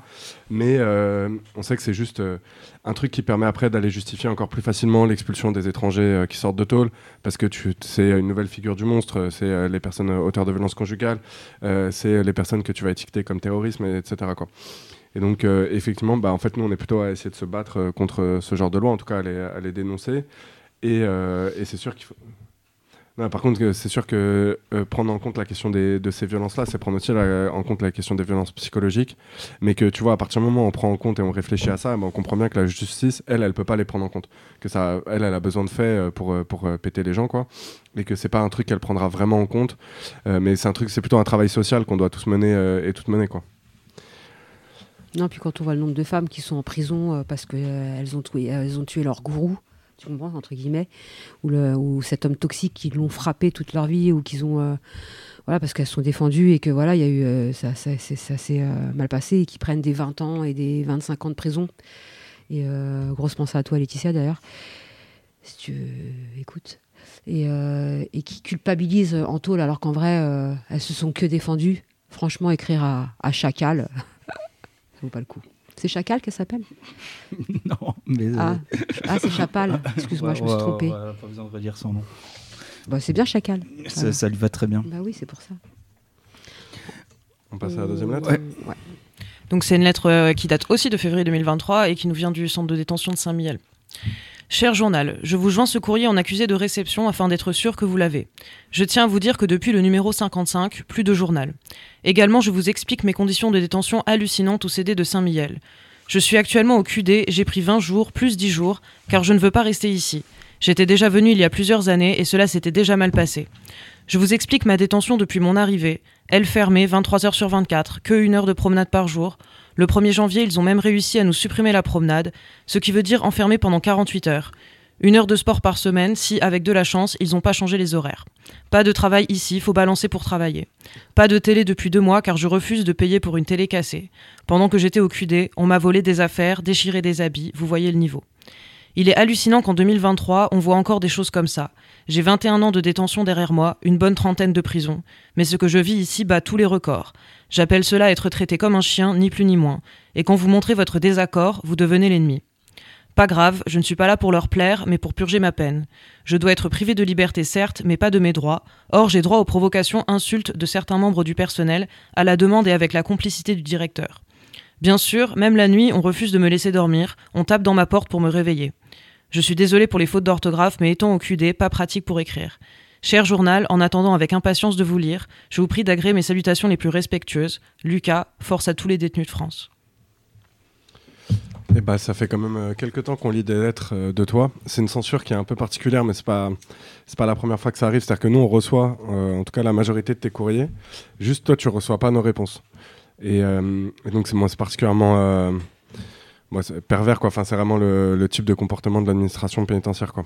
mais euh, on sait que c'est juste euh, un truc qui permet après d'aller justifier encore plus facilement l'expulsion des étrangers euh, qui sortent de tôle, parce que c'est une nouvelle figure du monstre, euh, c'est euh, les personnes euh, auteurs de violences conjugales, euh, c'est les personnes que tu vas étiqueter comme terrorisme, et- etc. Et donc, euh, effectivement, bah, en fait, nous, on est plutôt à essayer de se battre euh, contre euh, ce genre de loi, en tout cas, à les dénoncer. Et, euh, et c'est sûr qu'il faut. Non, par contre, euh, c'est sûr que euh, prendre en compte la question des- de ces violences-là, c'est prendre aussi en compte la question des violences psychologiques. Mais que tu vois, à partir du moment où on prend en compte et on réfléchit à ça, bah, on comprend bien que la justice, elle, elle peut pas les prendre en compte. Que ça, elle, elle a besoin de faits pour, pour péter les gens, quoi. Et que c'est pas un truc qu'elle prendra vraiment en compte. Mais c'est un truc, c'est plutôt un travail social qu'on doit tous mener et toutes mener, quoi. Non, puis quand on voit le nombre de femmes qui sont en prison parce qu'elles ont, tué- ont tué leur gourou, tu comprends, entre guillemets, ou, le, cet homme toxique qui l'ont frappé toute leur vie, ou qu'ils ont. euh, voilà, parce qu'elles sont défendues et que voilà, il y a eu. euh, ça ça, s'est euh, mal passé et qui prennent des 20 ans et des 25 ans de prison. Et grosse pensée à toi, Laetitia, d'ailleurs. Si tu écoutes. Et, et qui culpabilisent en alors qu'en vrai, elles se sont que défendues. Franchement, écrire à, à Chacal, (laughs) ça vaut pas le coup. C'est Chacal qu'elle s'appelle (laughs) non, mais. Ah, ah c'est Chapal. Excuse-moi, je me suis trompée. pas besoin de redire son nom. Bah, c'est bien Chacal. Ça, ça lui va très bien. Bah oui, c'est pour ça. On passe à la deuxième lettre Ouais. ouais. Donc c'est une lettre euh, qui date aussi de février 2023 et qui nous vient du centre de détention de Saint-Miel. Cher journal, je vous joins ce courrier en accusé de réception afin d'être sûr que vous l'avez. Je tiens à vous dire que depuis le numéro 55, plus de journal. Également, je vous explique mes conditions de détention hallucinantes au CD de Saint-Miel. Je suis actuellement au QD, j'ai pris 20 jours, plus 10 jours, car je ne veux pas rester ici. J'étais déjà venu il y a plusieurs années et cela s'était déjà mal passé. Je vous explique ma détention depuis mon arrivée. Elle fermée 23 heures sur 24, que une heure de promenade par jour. Le 1er janvier, ils ont même réussi à nous supprimer la promenade, ce qui veut dire enfermer pendant 48 heures. Une heure de sport par semaine si, avec de la chance, ils n'ont pas changé les horaires. Pas de travail ici, faut balancer pour travailler. Pas de télé depuis deux mois car je refuse de payer pour une télé cassée. Pendant que j'étais au QD, on m'a volé des affaires, déchiré des habits, vous voyez le niveau. Il est hallucinant qu'en 2023, on voit encore des choses comme ça. J'ai 21 ans de détention derrière moi, une bonne trentaine de prisons, mais ce que je vis ici bat tous les records. J'appelle cela être traité comme un chien, ni plus ni moins. Et quand vous montrez votre désaccord, vous devenez l'ennemi. Pas grave, je ne suis pas là pour leur plaire, mais pour purger ma peine. Je dois être privé de liberté, certes, mais pas de mes droits. Or, j'ai droit aux provocations, insultes de certains membres du personnel, à la demande et avec la complicité du directeur. Bien sûr, même la nuit, on refuse de me laisser dormir, on tape dans ma porte pour me réveiller. Je suis désolé pour les fautes d'orthographe, mais étant au QD, pas pratique pour écrire. Cher journal, en attendant avec impatience de vous lire, je vous prie d'agréer mes salutations les plus respectueuses. Lucas, force à tous les détenus de France. Eh bah, ça fait quand même euh, quelques temps qu'on lit des lettres euh, de toi. C'est une censure qui est un peu particulière, mais c'est pas pas la première fois que ça arrive. C'est-à-dire que nous, on reçoit, euh, en tout cas la majorité de tes courriers. Juste toi, tu reçois pas nos réponses. Et, donc c'est moi, c'est particulièrement moi, pervers. Enfin, c'est vraiment le, le type de comportement de l'administration pénitentiaire, quoi.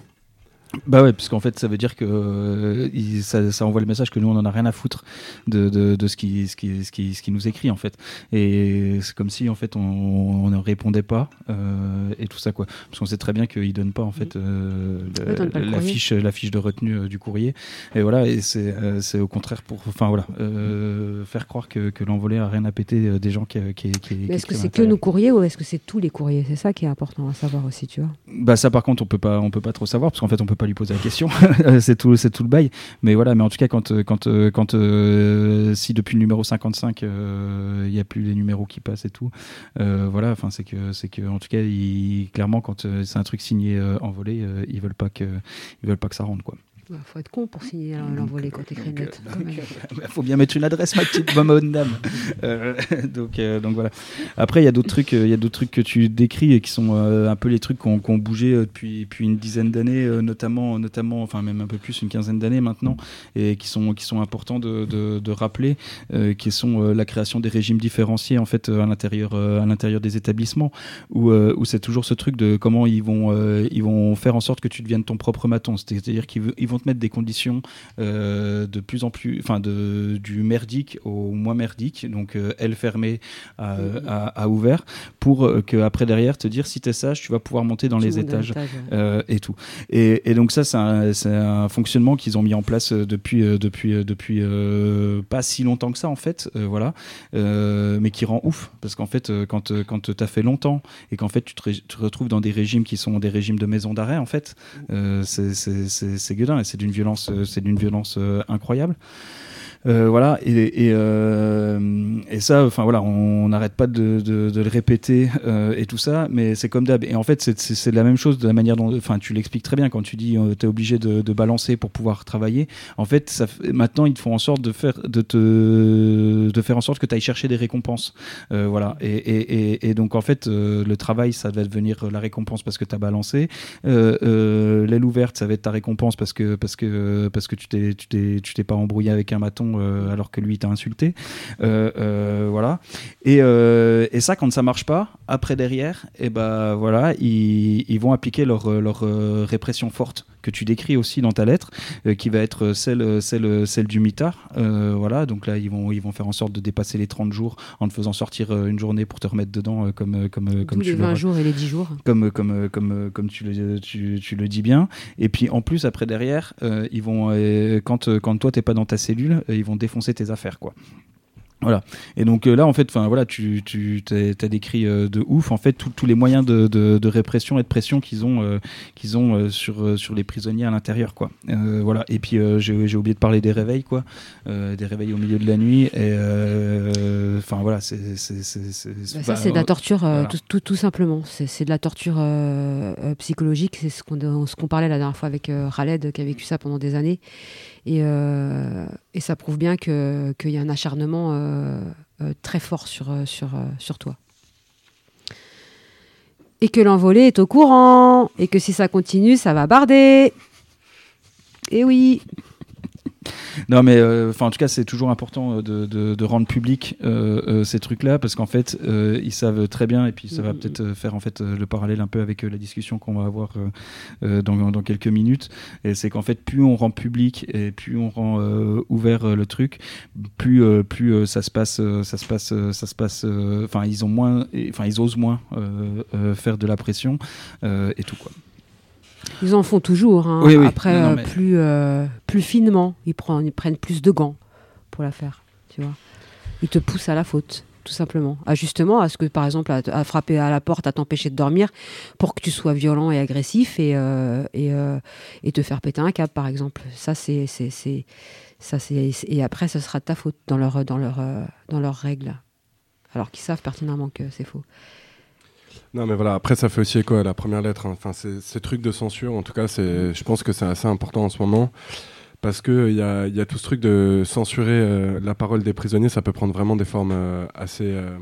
Bah ouais, parce qu'en fait, ça veut dire que euh, il- ça, ça envoie le message que nous, on en a rien à foutre de, de, de ce, qui, ce, qui, ce, qui, ce qui nous écrit, en fait. Et c'est comme si, en fait, on, on ne répondait pas euh, et tout ça, quoi. Parce qu'on sait très bien qu'ils donnent pas, en fait, euh, la, fiche, la fiche de retenue euh, du courrier. Et voilà, et c'est au contraire pour, enfin voilà, faire croire que, que l'envolé a rien à péter des gens qui, qui, qui, Mais est-ce que c'est que nos courriers ou est-ce que c'est tous les courriers? C'est ça qui est important à savoir aussi, tu vois. Bah ça par contre on peut pas on peut pas trop savoir parce qu'en fait on peut pas lui poser la question. (laughs) C'est tout c'est tout le bail. Mais voilà mais en tout cas quand euh, quand euh, quand euh, si depuis le numéro 55 euh, il y a plus les numéros qui passent et tout voilà enfin c'est que c'est que en tout cas clairement quand c'est un truc signé envolé euh, ils veulent pas que ils veulent pas que ça rentre quoi Il faut être con pour signer l'envolée quand t'écris une Donc, lettre. euh, quand même. donc, euh, faut bien mettre une adresse, ma petite bonne dame. (laughs) Euh, donc, euh, donc voilà. Après, il y a d'autres trucs, il y a d'autres trucs que tu décris et qui sont euh, un peu les trucs qui ont, bougé depuis, depuis une dizaine d'années, notamment, notamment, enfin même un peu plus, une quinzaine d'années maintenant, et qui sont, qui sont importants de, de- de rappeler, qui sont la création des régimes différenciés en fait à l'intérieur, à l'intérieur des établissements, où, où c'est toujours ce truc de comment ils vont, ils vont faire en sorte que tu deviennes ton propre maton. C'est-à-dire qu'ils vont te mettre des conditions euh, de plus en plus, enfin du merdique au moins merdique, donc euh, aile fermée à, à- à ouvert, pour euh, que après derrière te dire si t'es sage, tu vas pouvoir monter dans les étages. Euh, et tout. Et, et donc ça, c'est un, fonctionnement qu'ils ont mis en place euh, depuis, depuis, depuis pas si longtemps que ça en fait, voilà, mais qui rend ouf parce qu'en fait, quand, quand tu as fait longtemps et qu'en fait tu te, ré- tu te retrouves dans des régimes qui sont des régimes de maison d'arrêt en fait, c'est gueudin et c'est d'une violence, euh, c'est d'une violence euh, incroyable. Euh, voilà et, et, euh, et ça enfin voilà on n'arrête pas de, le répéter euh, et tout ça mais c'est comme d'hab. Et en fait c'est- la même chose de la manière dont enfin tu l'expliques très bien quand tu dis tu es obligé de, balancer pour pouvoir travailler. En fait maintenant ils font en sorte de faire de te de faire en sorte que tu ailles chercher des récompenses. Voilà. Et, et, et, donc en fait le travail ça va devenir la récompense parce que tu as balancé l'aile ouverte ça va être ta récompense parce que parce que parce que tu t'es pas embrouillé avec un maton euh, alors que lui t'a insulté. Euh, euh, voilà. Et, ça quand ça marche pas après derrière et ben voilà ils, vont appliquer leur répression forte que tu décris aussi dans ta lettre euh, qui va être celle celle celle du mitard Euh, voilà donc là ils vont ils vont faire en sorte de dépasser les 30 jours en te faisant sortir euh, une journée pour te remettre dedans comme comme comme tu les le 20 jours et les 10 jours. comme, comme, comme, comme tu, le, tu, tu le dis bien. Et puis en plus, après derrière, ils vont, quand, quand toi, t'es pas dans ta cellule, ils vont défoncer tes affaires. quoi. Voilà. Et donc euh, là, en fait, enfin voilà, tu, tu as décrit euh, de ouf, en fait, tous les moyens de, de, de répression et de pression qu'ils ont, euh, qu'ils ont euh, sur, sur les prisonniers à l'intérieur, quoi. Voilà. Et puis j'ai oublié de parler des réveils, quoi, des réveils au milieu de la nuit. Et enfin voilà, c'est Bah, ça, c'est de la torture, voilà. tout, tout, tout simplement. C'est de la torture psychologique. C'est ce qu'on ce qu'on parlait la dernière fois avec Khaled, qui a vécu ça pendant des années. Et, euh, et ça prouve bien que- qu'il y a un acharnement euh, euh, très fort sur, sur, toi. Et que l'envolé est au courant. Et que si ça continue, ça va barder. Et oui. Non, mais euh, en tout cas, c'est toujours important euh, de, de- de rendre public euh, ces trucs-là parce qu'en fait, ils savent très bien et puis ça va Mhm. peut-être faire en fait le parallèle un peu avec la discussion qu'on va avoir dans, dans quelques minutes. Et c'est qu'en fait, plus on rend public et plus on rend ouvert le truc, plus plus ça se passe, ça se passe, ça se passe. Enfin, ils ont moins, enfin, ils osent moins faire de la pression et tout quoi. Ils en font toujours. hein. Oui, oui. Après, Non, non, euh, mais- plus, euh, plus finement. Ils, prennent- ils prennent plus de gants pour la faire. Tu vois. Ils te poussent à la faute, tout simplement. À justement, à ce que, par exemple, à, à frapper à la porte, à t'empêcher de dormir pour que tu sois violent et agressif et, euh, et, euh, et te faire péter un câble, par exemple. Ça, c'est. c'est- c'est- ça, c'est et après, ce sera de ta faute dans, leur, dans, leur, dans leurs règles. Alors qu'ils savent pertinemment que c'est faux. Non, mais voilà, après, ça fait aussi écho à la première lettre. hein. Enfin, ces trucs de censure, en tout cas, c'est, je pense que c'est assez important en ce moment. Parce qu'il y a, y a tout ce truc de censurer euh, la parole des prisonniers, ça peut prendre vraiment des formes euh, assez, euh,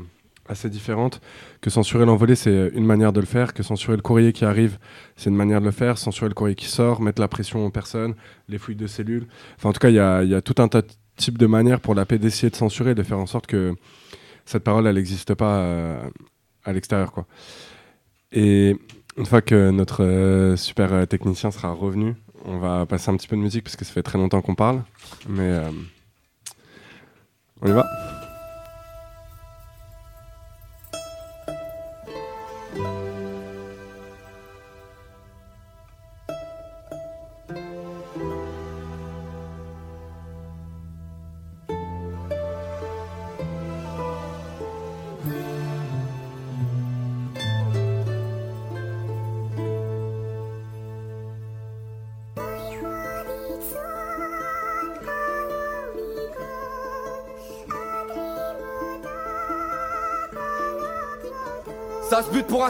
assez différentes. Que censurer l'envolée, c'est une manière de le faire. Que censurer le courrier qui arrive, c'est une manière de le faire. Censurer le courrier qui sort, mettre la pression aux personnes, les fouilles de cellules. Enfin, en tout cas, il y a, y a tout un tas de types de manières pour la paix d'essayer de censurer, de faire en sorte que cette parole, elle n'existe pas euh, à l'extérieur, quoi. Et une fois que notre euh, super euh, technicien sera revenu, on va passer un petit peu de musique parce que ça fait très longtemps qu'on parle. Mais euh, on y va.「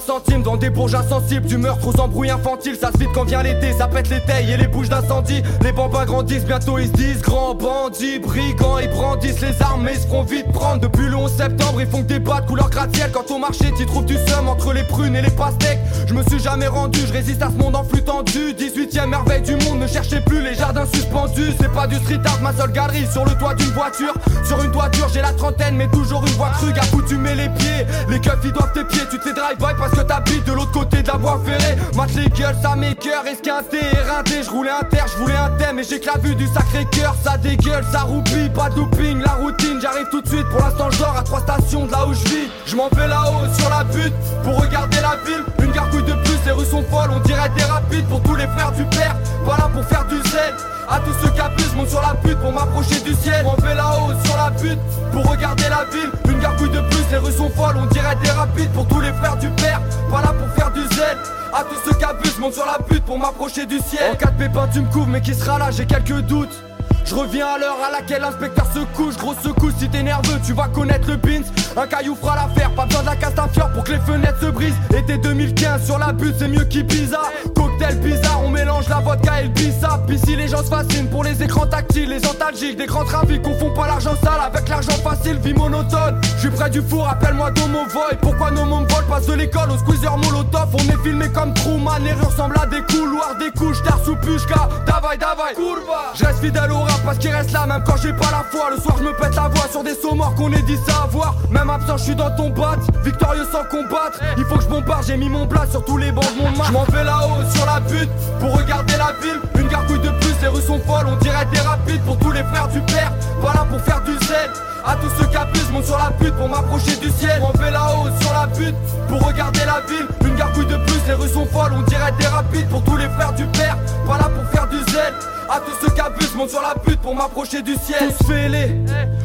Ça se dans des bourges insensibles. Du meurtre aux embrouilles infantiles. Ça se vide quand vient l'été, ça pète les tailles et les bouches d'incendie. Les bambins grandissent, bientôt ils se disent grands bandits, brigands. Ils brandissent les armes, ils se feront vite prendre. Depuis le 11 septembre, ils font que des bas de couleur gratte-ciel. Quand au marché, tu trouves du seum entre les prunes et les pastèques. Je me suis jamais rendu, je résiste à ce monde en flux tendu. 18ème merveille du monde, ne cherchez plus les jardins suspendus. C'est pas du street art, ma seule galerie sur le toit d'une voiture. Sur une toiture, j'ai la trentaine, mais toujours une voix crue. À tu mets les pieds, les keufs ils doivent tes pieds. Tu te fais drive-by parce que de l'autre côté de la voie ferrée. Mate les gueules, ça m'écœure, esquinté, éreinté. Je roulais un terre, je voulais un thème, et j'ai que la vue du sacré cœur. Ça dégueule, ça roupille, pas de la routine. J'arrive tout de suite, pour l'instant, dors à trois stations de là où je vis. Je m'en vais là-haut sur la butte pour regarder la ville. Une gargouille de plus, les rues sont folles, on dirait des rapides pour tous les frères du père. Voilà pour faire du zèle. À tous ceux qui abusent, monte sur la butte pour m'approcher du ciel. Fait là-haut sur la butte pour regarder la ville. Une gargouille de plus, les rues sont folles, on dirait des rapides pour tous les frères du père. Voilà pour faire du zèle. À tous ceux qui abusent, monte sur la butte pour m'approcher du ciel. En cas de pépin, tu me couvres, mais qui sera là, j'ai quelques doutes. Je reviens à l'heure à laquelle l'inspecteur se couche. Grosse secousse, si t'es nerveux, tu vas connaître le pins. Un caillou fera l'affaire, pas besoin de la castafiore pour que les fenêtres se brisent. Été 2015 sur la butte, c'est mieux qu'Ibiza. Cocktail bizarre, on mélange la vodka et le bissap. Ici, les gens se fascinent pour les écrans tactiles, les antalgiques, des grands trafics. Confond pas l'argent sale avec l'argent facile, vie monotone. Je suis près du four, appelle-moi Domo Void. Pourquoi nos mômes volent Passe de l'école au squeezer molotov? On est filmé comme Truman, les rues ressemblent à des couloirs, des couches, d'art sous pushka. Davai, davai, kurva. Je reste fidèle au rap parce qu'il reste là, même quand j'ai pas la foi. Le soir, je me pète la voix sur des sauts qu'on est dit savoir. Même absent, je suis dans ton bat, victorieux sans combattre. Il faut que je bombarde, j'ai mis mon plat sur tous les bancs de mon Je m'en vais là-haut sur la butte pour regarder la ville. Une gargouille de plus, les rues sont folles, on dirait des rapides pour tous les frères du père. Voilà pour faire du zèle. À tous ceux qui abusent, monte sur la butte pour m'approcher du ciel. On fait là-haut sur la butte pour regarder la ville. Une gargouille de plus, les rues sont folles, on dirait des rapides pour tous les frères du père. Voilà pour faire du zèle. À tous ceux qui abusent, monte sur la butte pour m'approcher du ciel. Tous fêlés,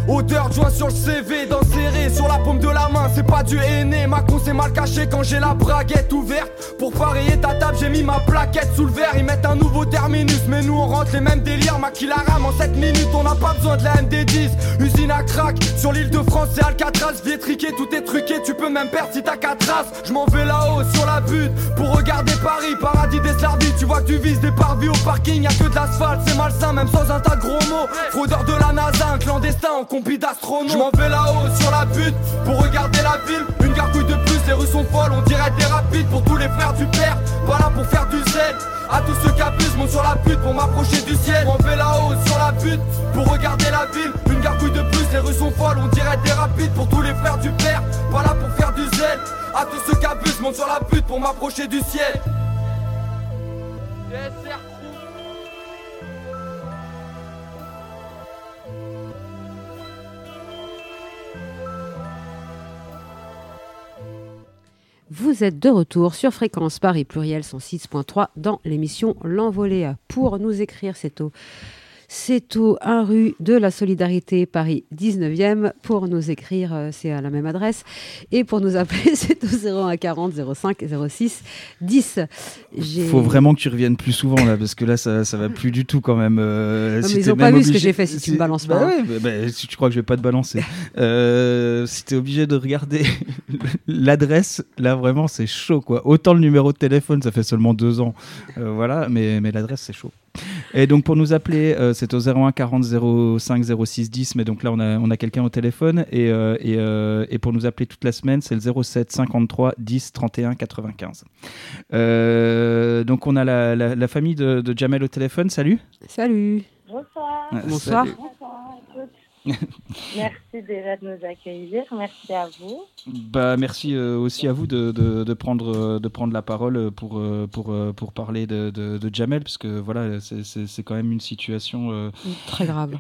odeur de joint sur le CV, dans serré sur la paume de la main, c'est pas du aîné. Ma con c'est mal caché quand j'ai la braguette ouverte. Pour parier ta table, j'ai mis ma plaquette sous le verre. Ils mettent un nouveau terminus, mais nous on rentre les mêmes délires. Ma la rame en 7 minutes, on n'a pas besoin de la MD10. Usine à crack, sur l'île de France, c'est Alcatraz. Vietriqué, tout est truqué, tu peux même perdre si t'as 4 traces. Je m'en vais là-haut sur la butte pour regarder Paris, paradis des Slardis. Tu vois que tu vises des parvis au parking, y a que de l'asphalte, c'est malsain, même sans un tas de gros mots. Fraudeur de la NASA, un clandestin en compi d'astronautes. Je m'en vais là-haut sur la butte pour regarder la ville. Une gargouille de plus, les rues sont folles, on dirait des rapides pour tous les frères du père. Voilà pour faire du zèle. À tous ceux qui abusent, monte sur la butte pour m'approcher du ciel. On fait là-haut sur la butte pour regarder la ville. Une gargouille de plus, les rues sont folles, on dirait des rapides pour tous les frères du père. Voilà pour faire du zèle. À tous ceux qui abusent, monte sur la butte pour m'approcher du ciel. Vous êtes de retour sur Fréquence Paris Pluriel 106.3 dans l'émission L'Envolée. Pour nous écrire, c'est au c'est au 1 rue de la Solidarité, Paris 19e. Pour nous écrire, euh, c'est à la même adresse. Et pour nous appeler, (laughs) c'est au 01 40 05 06 10. Il faut vraiment que tu reviennes plus souvent là, parce que là, ça, ça va plus du tout quand même. Euh, non, mais ils n'ont pas vu ce que j'ai fait si, tu me balances bah pas. Ouais, bah, bah, si tu crois que je vais pas te balancer. (laughs) euh, si tu es obligé de regarder (laughs) l'adresse, là vraiment, c'est chaud. quoi. Autant le numéro de téléphone, ça fait seulement deux ans. Euh, voilà, mais, mais l'adresse, c'est chaud. Et donc pour nous appeler, euh, c'est au 01 40 05 06 10, mais donc là on a, on a quelqu'un au téléphone. Et, euh, et, euh, et, pour nous appeler toute la semaine, c'est le 07 53 10 31 95. donc on a la, la, la famille de, de, Jamel au téléphone. Salut. Salut. Bonsoir. Bonsoir. Bonsoir (laughs) merci déjà de nous accueillir. Merci à vous. Bah, merci euh, aussi à vous de, de, de, prendre, de prendre la parole pour, euh, pour, euh, pour parler de, de, Jamel, parce que voilà, c'est quand même une situation très grave.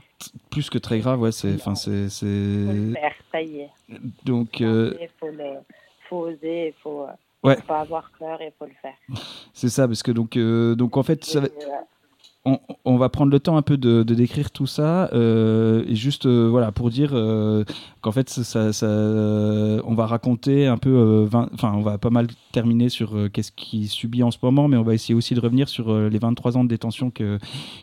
Plus que très grave, ouais. C'est, enfin, c'est, faut le faire, ça y est. Donc, il faut, le, faut oser, il faut. Ouais. Faut pas avoir peur, il faut le faire. C'est ça, parce que donc, donc en fait, ça va on, on, va prendre le temps un peu de, de décrire tout ça euh, et juste euh, voilà pour dire euh, qu'en fait ça, ça, on va raconter un peu enfin on va pas mal terminer sur qu'est-ce qui subit en ce moment mais on va essayer aussi de revenir sur les 23 ans de détention que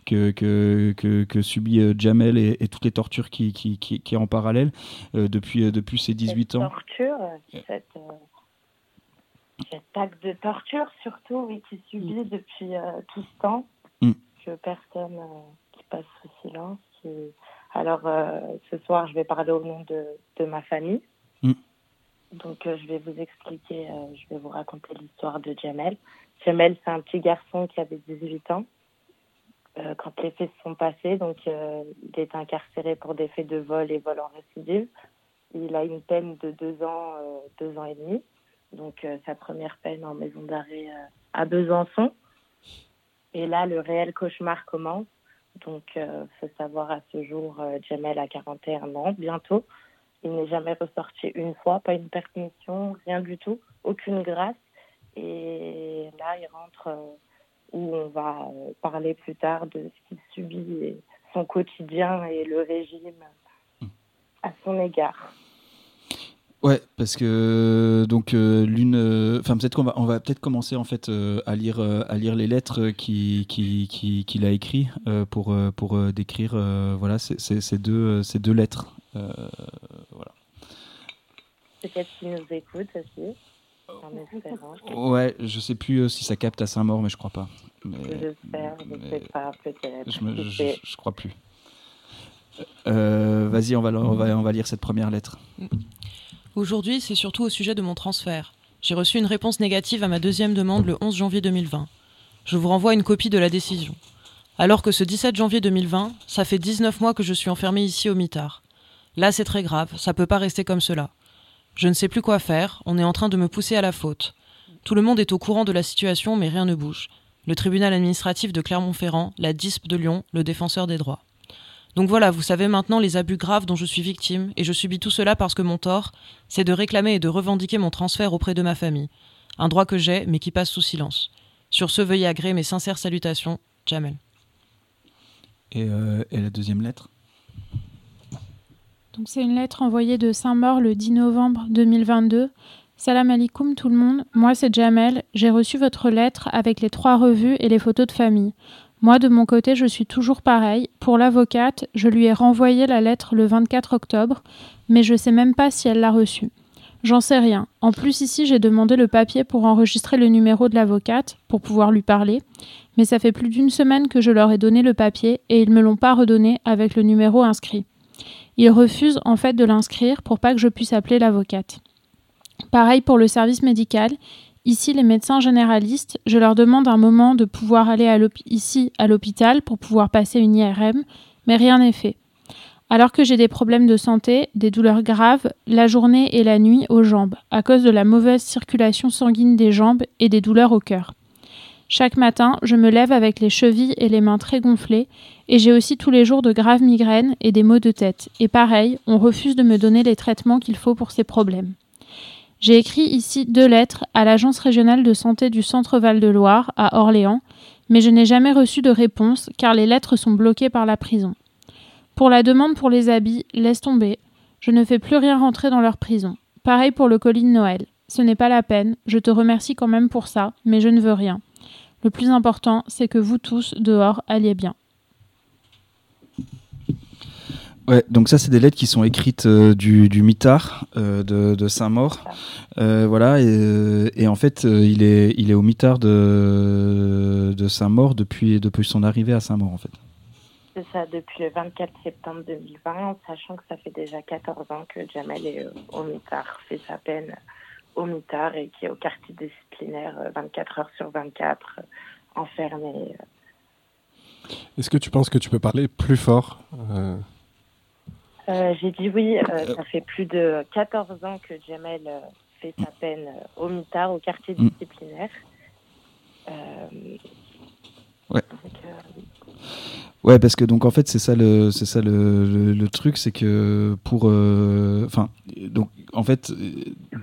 que, que, que, que subit Jamel et, et, toutes les tortures qui qui, qui, qui est en parallèle depuis depuis ses 18 cette ans. torture, cette, Cet acte de torture, surtout, oui, qui subit depuis tout ce temps, mm. Que personne qui passe sous silence. Alors, ce soir, je vais parler au nom de, de ma famille. Mm. Donc, je vais vous expliquer, je vais vous raconter l'histoire de Jamel. Jamel, c'est un petit garçon qui avait 18 ans euh, quand les faits se sont passés. Donc, euh, il est incarcéré pour des faits de vol et vol en récidive. Il a une peine de deux ans, euh, deux ans et demi. Donc, sa première peine en maison d'arrêt à Besançon. Et là, le réel cauchemar commence. Donc, il faut savoir à ce jour, Jamel a 41 ans, bientôt. Il n'est jamais ressorti une fois, pas une permission, rien du tout, aucune grâce. Et là, il rentre où on va euh, parler plus tard de ce qu'il subit, son quotidien et le régime à son égard. Ouais, parce que donc euh, l'une, euh, enfin peut-être qu'on va, on va peut-être commencer en fait à lire à lire les lettres qui qu'il qui, qui, a écrit pour pour décrire voilà ces, deux ces deux lettres voilà. Peut-être qu'il nous écoute aussi. Ouais, je sais plus euh, si ça capte à Saint-Maur, mais je crois pas. J'espère, je sais pas, peut-être. Je, je, crois plus. Euh, vas-y, on va, on, va, on va lire cette première lettre. Aujourd'hui, c'est surtout au sujet de mon transfert. J'ai reçu une réponse négative à ma deuxième demande le 11 janvier 2020. Je vous renvoie une copie de la décision. Alors que ce 17 janvier 2020, ça fait 19 mois que je suis enfermé ici au mitard. Là, c'est très grave, ça peut pas rester comme cela. Je ne sais plus quoi faire, on est en train de me pousser à la faute. Tout le monde est au courant de la situation, mais rien ne bouge. Le tribunal administratif de Clermont-Ferrand, la DISP de Lyon, le défenseur des droits. Donc voilà, vous savez maintenant les abus graves dont je suis victime, et je subis tout cela parce que mon tort, c'est de réclamer et de revendiquer mon transfert auprès de ma famille. Un droit que j'ai, mais qui passe sous silence. Sur ce, veuillez agréer mes sincères salutations, Jamel. Et, euh, et la deuxième lettre? Donc c'est une lettre envoyée de Saint-Maur le 10 novembre 2022. Salam alaikum tout le monde, moi c'est Jamel, j'ai reçu votre lettre avec les trois revues et les photos de famille. Moi de mon côté je suis toujours pareil. Pour l'avocate, je lui ai renvoyé la lettre le 24 octobre, mais je sais même pas si elle l'a reçue. J'en sais rien. En plus ici j'ai demandé le papier pour enregistrer le numéro de l'avocate, pour pouvoir lui parler, mais ça fait plus d'une semaine que je leur ai donné le papier et ils me l'ont pas redonné avec le numéro inscrit. Il refuse en fait de l'inscrire pour pas que je puisse appeler l'avocate. Pareil pour le service médical. Ici, les médecins généralistes, je leur demande un moment de pouvoir aller à ici à l'hôpital pour pouvoir passer une IRM, mais rien n'est fait. Alors que j'ai des problèmes de santé, des douleurs graves, la journée et la nuit aux jambes, à cause de la mauvaise circulation sanguine des jambes et des douleurs au cœur. Chaque matin, je me lève avec les chevilles et les mains très gonflées, et j'ai aussi tous les jours de graves migraines et des maux de tête. Et pareil, on refuse de me donner les traitements qu'il faut pour ces problèmes. J'ai écrit ici deux lettres à l'Agence régionale de santé du Centre Val-de-Loire, à Orléans, mais je n'ai jamais reçu de réponse car les lettres sont bloquées par la prison. Pour la demande pour les habits, laisse tomber. Je ne fais plus rien rentrer dans leur prison. Pareil pour le colis de Noël. Ce n'est pas la peine, je te remercie quand même pour ça, mais je ne veux rien. Le plus important, c'est que vous tous, dehors, alliez bien. Ouais, donc ça, c'est des lettres qui sont écrites euh, du, du, mitard euh, de, Saint-Maur. Euh, voilà, et, en fait, il, est, il est au mitard de, de Saint-Maur depuis, depuis son arrivée à Saint-Maur, en fait. C'est ça, depuis le 24 septembre 2020, en sachant que ça fait déjà 14 ans que Jamel est au mitard, fait sa peine au mitard et qui est au quartier disciplinaire 24 heures sur 24, enfermé. Est-ce que tu penses que tu peux parler plus fort euh, j'ai dit oui, euh, euh, ça fait plus de 14 ans que Jamel fait sa peine au mitard, au quartier mm. disciplinaire. ouais. Ouais, parce que donc en fait c'est ça le c'est ça le, le, truc, c'est que pour enfin donc en fait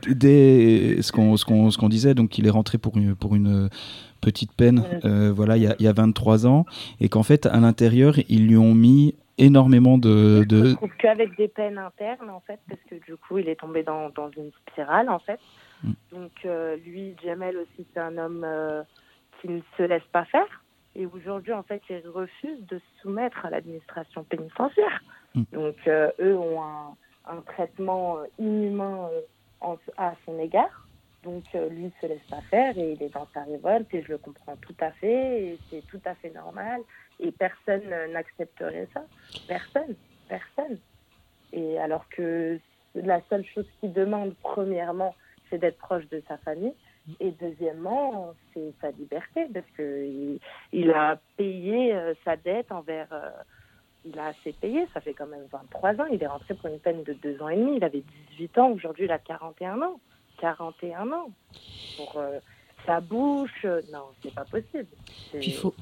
dès ce qu'on ce qu'on ce qu'on disait donc il est rentré pour une pour une petite peine voilà il y a, il y a 23 ans et qu'en fait à l'intérieur ils lui ont mis énormément de. de... Je trouve qu'avec des peines internes, en fait, parce que du coup, il est tombé dans, dans une spirale, en fait. Mm. Donc, euh, lui, Jamel aussi, c'est un homme euh, qui ne se laisse pas faire. Et aujourd'hui, en fait, il refuse de se soumettre à l'administration pénitentiaire. Mm. Donc, euh, eux ont un, un traitement inhumain à son égard. Donc lui se laisse pas faire et il est dans sa révolte et je le comprends tout à fait et c'est tout à fait normal et personne n'accepterait ça. Personne, personne. Et alors que la seule chose qu'il demande, premièrement, c'est d'être proche de sa famille. Et deuxièmement, c'est sa liberté, parce qu'il il a payé euh, sa dette envers. Euh, il a assez payé, ça fait quand même 23 ans. Il est rentré pour une peine de 2 ans et demi. Il avait 18 ans, aujourd'hui il a 41 ans. 41 ans. Pour euh, sa bouche, non, c'est pas possible. il faut,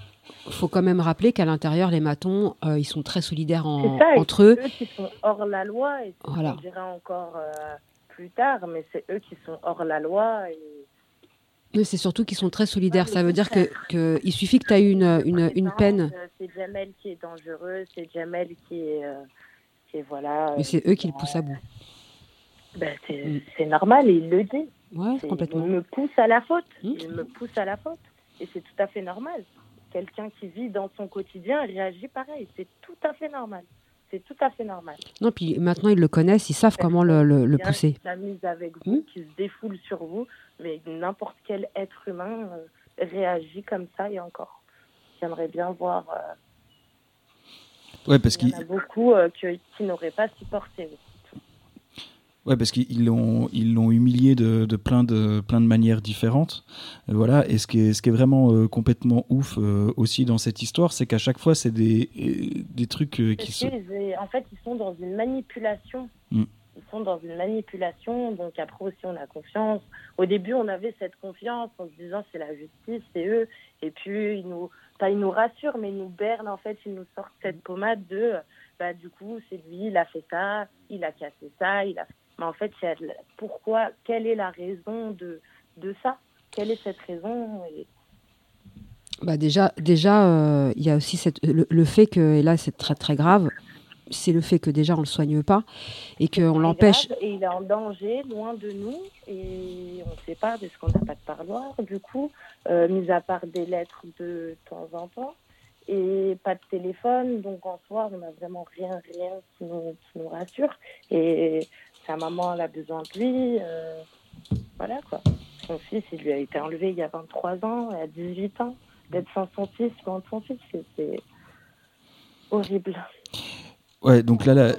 faut quand même rappeler qu'à l'intérieur, les matons, ils sont très solidaires entre eux. C'est eux qui sont hors la loi, et voilà. on dirait encore plus tard, mais c'est eux qui sont hors la loi. Et c'est surtout qu'ils sont très solidaires. Ça veut dire qu'il que suffit que tu aies une, une, une peine. C'est Jamel qui est dangereux, c'est Jamel qui est, euh, qui est, voilà. Mais c'est eux qui le poussent à bout. Ben, c'est mm. normal et il le dit. Ouais, complètement. Il me pousse à la faute. Mm. Il me pousse à la faute. Et c'est tout à fait normal. Quelqu'un qui vit dans son quotidien réagit pareil. C'est tout à fait normal. C'est tout à fait normal. Non, puis maintenant ils le connaissent, ils savent comment le, le, le pousser. Qui s'amuse avec vous, mm. qui se défoule sur vous mais n'importe quel être humain euh, réagit comme ça et encore. J'aimerais bien voir. Euh, ouais, parce qu'il y en a beaucoup euh, qui, n'auraient pas supporté. Ouais, parce qu'ils l'ont ils l'ont humilié de, de, plein de plein de manières différentes. voilà. Et ce qui est ce qui est vraiment complètement ouf aussi dans cette histoire, c'est qu'à chaque fois, c'est des des trucs qui sont. En fait, ils sont dans une manipulation. Mm ils sont dans une manipulation. Donc après aussi, on a confiance. Au début, on avait cette confiance en se disant c'est la justice, c'est eux. Et puis, ils nous, pas ils nous rassurent, mais ils nous bernent. En fait, ils nous sortent cette pommade de bah, du coup, c'est lui, il a fait ça, il a cassé ça, il a. Mais en fait, pourquoi Quelle est la raison de, de ça? Quelle est cette raison? Bah déjà, déjà, euh, il y a aussi cette, le, le, fait que, et là c'est très très grave, c'est le fait que déjà on le soigne pas et qu'on l'empêche. Et il est en danger, loin de nous, et on ne sait pas parce qu'on n'a pas de parloir, du coup, euh, mis à part des lettres de temps en temps, et pas de téléphone, donc en soi, on n'a vraiment rien, rien qui nous, qui nous, rassure. Et sa maman, elle a besoin de lui, euh, voilà quoi. Son fils, il lui a été enlevé il y a 23 ans, il a 18 ans, d'être sans son fils, de son fils, c'est horrible. Ouais, donc là, la...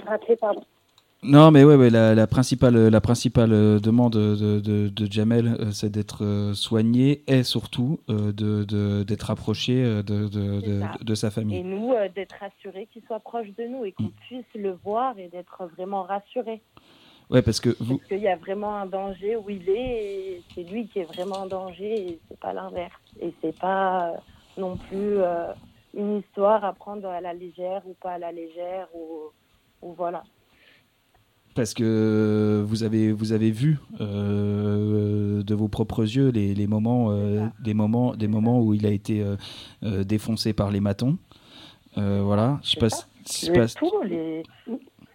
Non, mais ouais, ouais la, la, principale, la principale euh, demande de, de, de Jamel, euh, c'est d'être soigné et surtout de d'être approché de, de, sa famille. Et nous, d'être rassurés qu'il soit proche de nous et qu'on mm. puisse le voir et d'être vraiment rassurés. Ouais, parce que vous. Parce qu'il y a vraiment un danger où il est, c'est lui qui est vraiment en danger et c'est pas l'inverse. Et c'est pas non plus une histoire à prendre à la légère ou pas à la légère ou, ou voilà. Parce que vous avez, vous avez vu euh, de vos propres yeux les, les moments, euh, des moments, des moments où il a été euh, défoncé par les matons. voilà, je passe. Tout, les...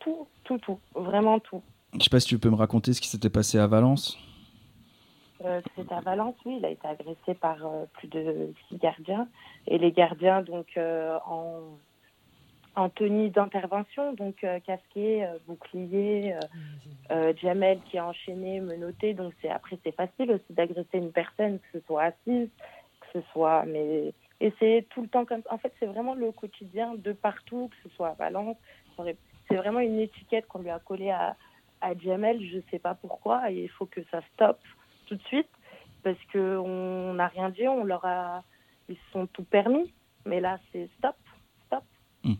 tout, tout, tout, vraiment tout. Je sais pas si tu peux me raconter ce qui s'était passé à Valence. Euh, c'est à Valence, oui, il a été agressé par euh, plus de six gardiens. Et les gardiens, donc, euh, en, en tenue d'intervention, donc casqué, bouclier, Jamel qui est enchaîné, menotté. Donc, après, c'est facile aussi d'agresser une personne, que ce soit assise, que ce soit. Mais, et c'est tout le temps comme En fait, c'est vraiment le quotidien de partout, que ce soit à Valence. C'est vraiment une étiquette qu'on lui a collée à, à Jamel, je ne sais pas pourquoi, et il faut que ça stoppe tout de suite parce qu'on n'a rien dit, on leur a, ils se sont tout permis, mais là c'est stop, stop. Hmm.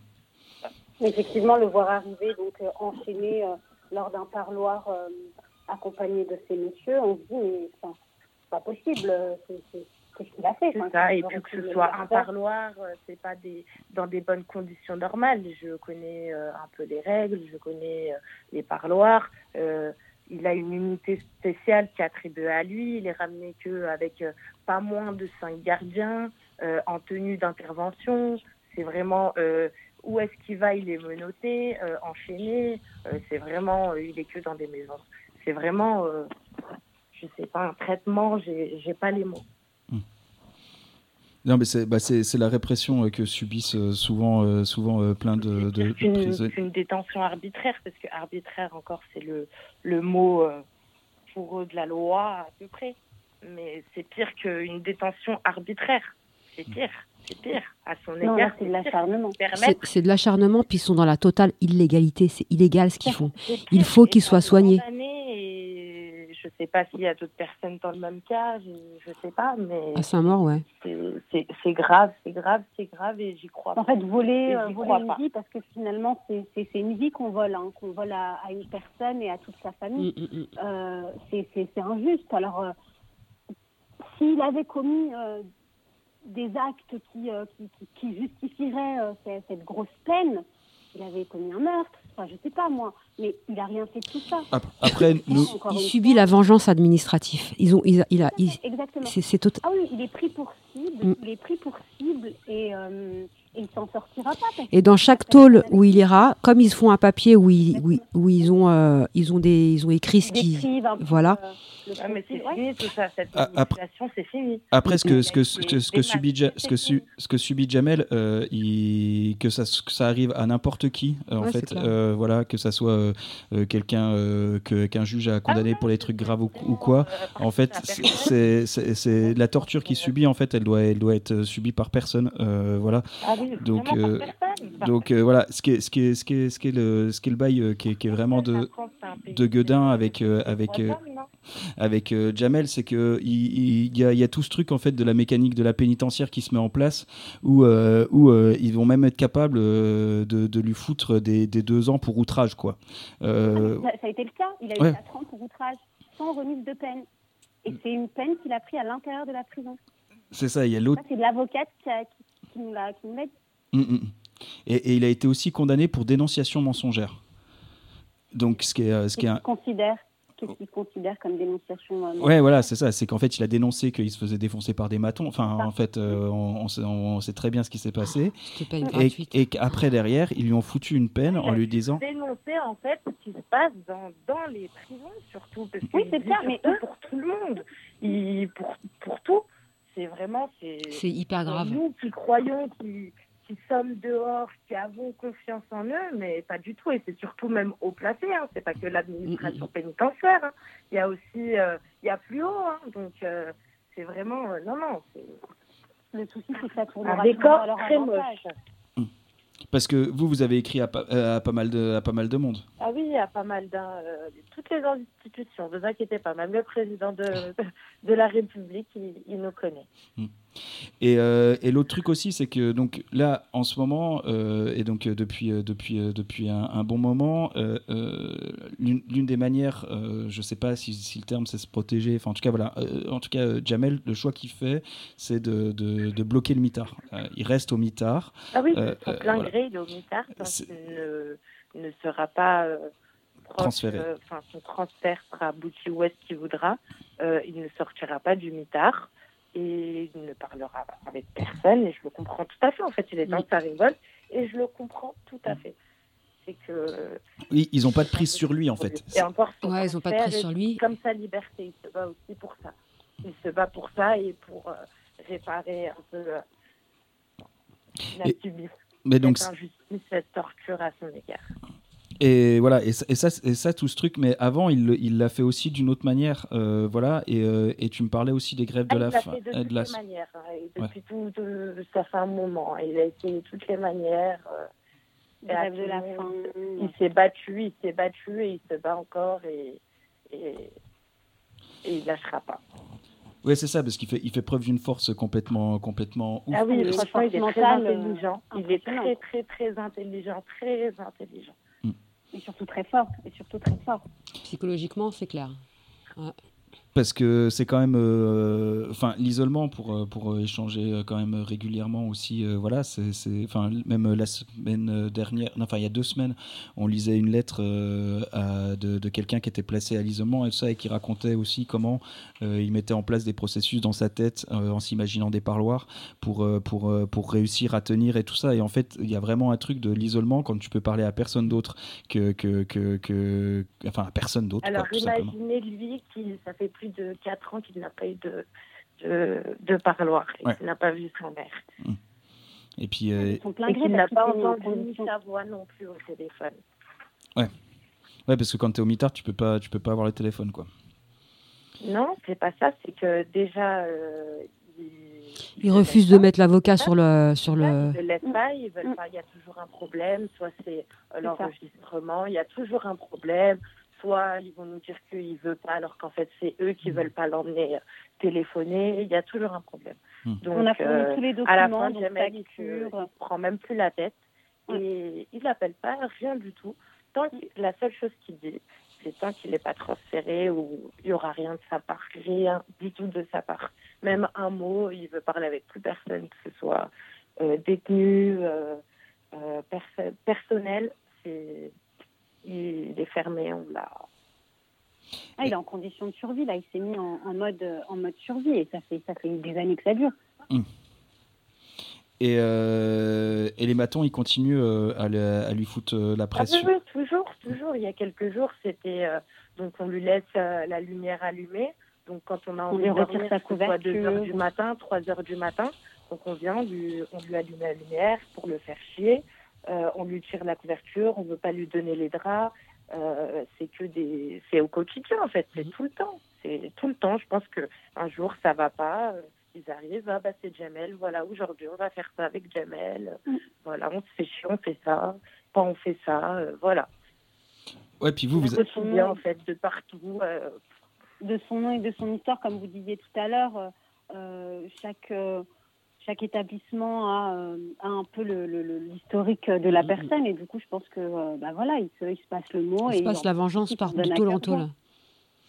Effectivement, le voir arriver donc euh, enchaîné euh, lors d'un parloir euh, accompagné de ces messieurs, on se dit mais c'est pas possible, c'est qu'il a fait. ça, et puis que ce soit un parloir, c'est pas des, dans des bonnes conditions normales. Je connais un peu les règles, je connais les parloirs il a une unité spéciale qui est attribuée à lui. Il est ramené que avec euh, pas moins de cinq gardiens euh, en tenue d'intervention. C'est vraiment euh, où est-ce qu'il va, il est menotté, enchaîné. c'est vraiment, il est que dans des maisons. C'est vraiment, je sais pas, un traitement. J'ai pas les mots. Non, mais c'est bah la répression que subissent souvent, souvent plein de, de, prisonniers. C'est une détention arbitraire, parce que arbitraire, encore, c'est le, le mot fourreau de la loi à peu près. Mais c'est pire qu'une détention arbitraire. C'est pire. C'est pire. À son égard, c'est de l'acharnement. C'est de l'acharnement, puis ils sont dans la totale illégalité. C'est illégal ce qu'ils font. Il faut qu'ils soient soignés. Je ne sais pas s'il y a d'autres personnes dans le même cas, je ne sais pas, mais. À Saint-Maur, ouais. C'est grave, c'est grave, c'est grave, et j'y crois en fait, voler, euh, voler une vie, parce que finalement, c'est une vie qu'on vole, hein, qu'on vole à, une personne et à toute sa famille. Mm, mm, mm. Euh, c'est injuste. Alors, euh, s'il avait commis des actes qui, euh, qui, qui, justifieraient euh, cette, grosse peine. Il avait commis un meurtre, enfin, je sais pas moi, mais il a rien fait de tout ça. Après, nous... il subit la vengeance administrative. Ils ont, il, il a, Exactement. C'est tout... Ah oui, il est pris pour cible, mm. il est pris pour cible et. Euh, et il s'en sortira pas. Et dans chaque tôle où il ira, comme ils font un papier où ils, où, où ils ont, ils ont des, ils ont écrit ce qui, voilà. Ah, mais c'est fini tout ça, cette ah, après, c'est fini. Après, ce que, ce que, ce que, ce que subit, ce que, ce que subit Jamel, euh, il, que, ça, que ça arrive à n'importe qui, euh, en fait, euh, voilà, que ça soit euh, quelqu'un qu'un juge a condamné pour les trucs graves ou, quoi, en fait, c'est la torture qu'il subit, en fait, elle doit, elle doit être subie par personne, voilà. Ah donc, donc voilà, ce qui est, ce qui est, ce qui est, ce qui est le, ce qui est le bail qui est, qui est vraiment de, de Guedin avec, avec avec euh, Jamel, c'est que il, y, a, tout ce truc en fait de la mécanique de la pénitentiaire qui se met en place, où, euh, où euh, ils vont même être capables de, lui foutre des, deux ans pour outrage, quoi. Ah, ça a été le cas. Il a eu 4 ans pour outrage, sans remise de peine. Et c'est une peine qu'il a pris à l'intérieur de la prison. C'est ça. Il y a l'autre. C'est l'avocate qui, qui, nous l'a dit. Hum, hum. Et, et, il a été aussi condamné pour dénonciation mensongère. Donc, ce qui est, ce qui est considère? Qu'est-ce qu'il considère comme dénonciation euh, Ouais, voilà, c'est ça. C'est qu'en fait, il a dénoncé qu'il se faisait défoncer par des matons. Enfin, en fait, euh, on, sait très bien ce qui s'est passé. Pas une et, et qu'après, derrière, ils lui ont foutu une peine en lui disant. Dénoncer, en fait, ce qui se passe dans, dans les prisons, surtout. Parce oui, c'est ça, mais pour tout le monde. Il, pour, vraiment. C'est hyper grave. Nous qui croyons, qui qui sommes dehors, qui avons confiance en eux, mais pas du tout. Et c'est surtout même haut placé. Hein. C'est pas que l'administration pénitentiaire. Hein. Il y a aussi, euh, il y a plus haut. Hein. Donc euh, c'est vraiment, euh, non, non. Le souci, c'est que ça tourne un décor très moche. Parce que vous, vous avez écrit à, à, pas, mal de, à pas mal de monde. Ah oui, à pas mal d'un. toutes les institutions, ne vous inquiétez pas, même le président de, (laughs) de, la République, il, nous connaît. Euh, et, l'autre truc aussi, c'est que donc là, en ce moment, euh, et donc euh, depuis depuis depuis un, bon moment, l'une des manières, je sais pas si, si le terme c'est se protéger, enfin en tout cas voilà, en tout cas Jamel, le choix qu'il fait, c'est de, de, bloquer le mitard. il reste au mitard. Ah oui, son plein gré, il est au mitard, donc il ne, sera pas transféré. Enfin, son transfert sera à Bouti Ouest qui voudra. il ne sortira pas du mitard et il ne parlera avec personne et je le comprends tout à fait en fait il est dans sa révolte et je le comprends tout à fait. C'est que oui ils n'ont pas de prise sur lui en fait. Et encore ouais, ils n'ont pas de prise sur lui. comme sa liberté. Il se bat aussi pour ça. Il se bat pour ça et pour euh, réparer un peu euh, la et, mais donc injustice cette torture à son égard et voilà, et, ça, et ça, tout ce truc, mais avant, il l'a fait aussi d'une autre manière, euh, voilà. Et, euh, et, tu me parlais aussi des grèves de la faim. De toutes les manières, hein, depuis tout, ça fait un moment. Il a essayé de toutes les manières. Euh, grève de la faim. Il s'est battu, il s'est battu et il se bat encore et, et, et il lâchera pas. Oui, c'est ça, parce qu'il fait, il fait preuve d'une force complètement, complètement ouf. Ah oui, franchement, il est très intelligent. Il est très, très, très intelligent, très intelligent. Et surtout très fort. Et surtout très fort. Psychologiquement, c'est clair. Parce que c'est quand même euh, enfin l'isolement pour euh, pour échanger euh, quand même régulièrement aussi voilà c'est enfin même la semaine dernière enfin il y a deux semaines on lisait une lettre à, de, de quelqu'un qui était placé à l'isolement et ça et qui racontait aussi comment il mettait en place des processus dans sa tête en s'imaginant des parloirs pour pour pour réussir à tenir et tout ça. Et en fait il y a vraiment un truc de l'isolement quand tu peux parler à personne d'autre que que, que que enfin à personne d'autre alors imaginez lui qui ça fait plus de 4 ans qu'il n'a pas eu de, de, de parloir, et qu'il n'a pas vu sa mère. Mmh. Et puis. Euh... Et qu'il n'a pas entendu sa voix non plus au téléphone. Ouais. Ouais, parce que quand tu es au mitard, tu peux pas, tu peux pas avoir le téléphone, quoi. Non, c'est pas ça. C'est que déjà, ils, refusent de mettre l'avocat sur le sur le. Ils ne laissent pas, ils veulent pas. Il y a toujours un problème. Soit c'est l'enregistrement, il y a toujours un problème. Soit ils vont nous dire qu'ils ne veulent pas, alors qu'en fait c'est eux qui ne veulent pas l'emmener téléphoner. Il y a toujours un problème. Hmm. Donc, on a fourni tous les documents, à la fin, Jamel, il ne prend même plus la tête et il n'appelle pas rien du tout. Tant la seule chose qu'il dit, c'est tant qu'il n'est pas transféré ou il n'y aura rien de sa part, rien du tout de sa part. Même un mot, il veut parler avec plus personne, que ce soit euh, détenu, euh, euh, personnel, c'est, il est fermé, on l'a. Ah, il est en condition de survie, là, il s'est mis en, mode, en mode survie et ça fait, ça fait des années que ça dure. Hum. Et, et, les matons, ils continuent à, lui foutre la ah, pression. oui, toujours, toujours. Il y a quelques jours, c'était donc on lui laisse la lumière allumée. Donc quand on a envie de dormir, sa couverture. 2 heures du matin, 3 heures du matin, donc on vient, lui, on lui allume la lumière pour le faire chier. Euh, on lui tire la couverture, on ne veut pas lui donner les draps. Euh, c'est que des, c'est au quotidien en fait, c'est mhm. tout le temps. C'est tout le temps. Je pense que un jour ça va pas, euh, ils arrivent, ah bah c'est Jamel, voilà aujourd'hui on va faire ça avec Jamel, mhm. voilà on se fait chier, on fait ça, pas on fait ça, voilà. Ouais, puis vous, vous êtes... en fait de partout de son nom et de son histoire, comme vous disiez tout à l'heure, chaque, euh, chaque établissement a, un peu l'historique de la personne. Et du coup, je pense que bah voilà, il se, il se passe le mot. Il se passe la vengeance par tout l'entour.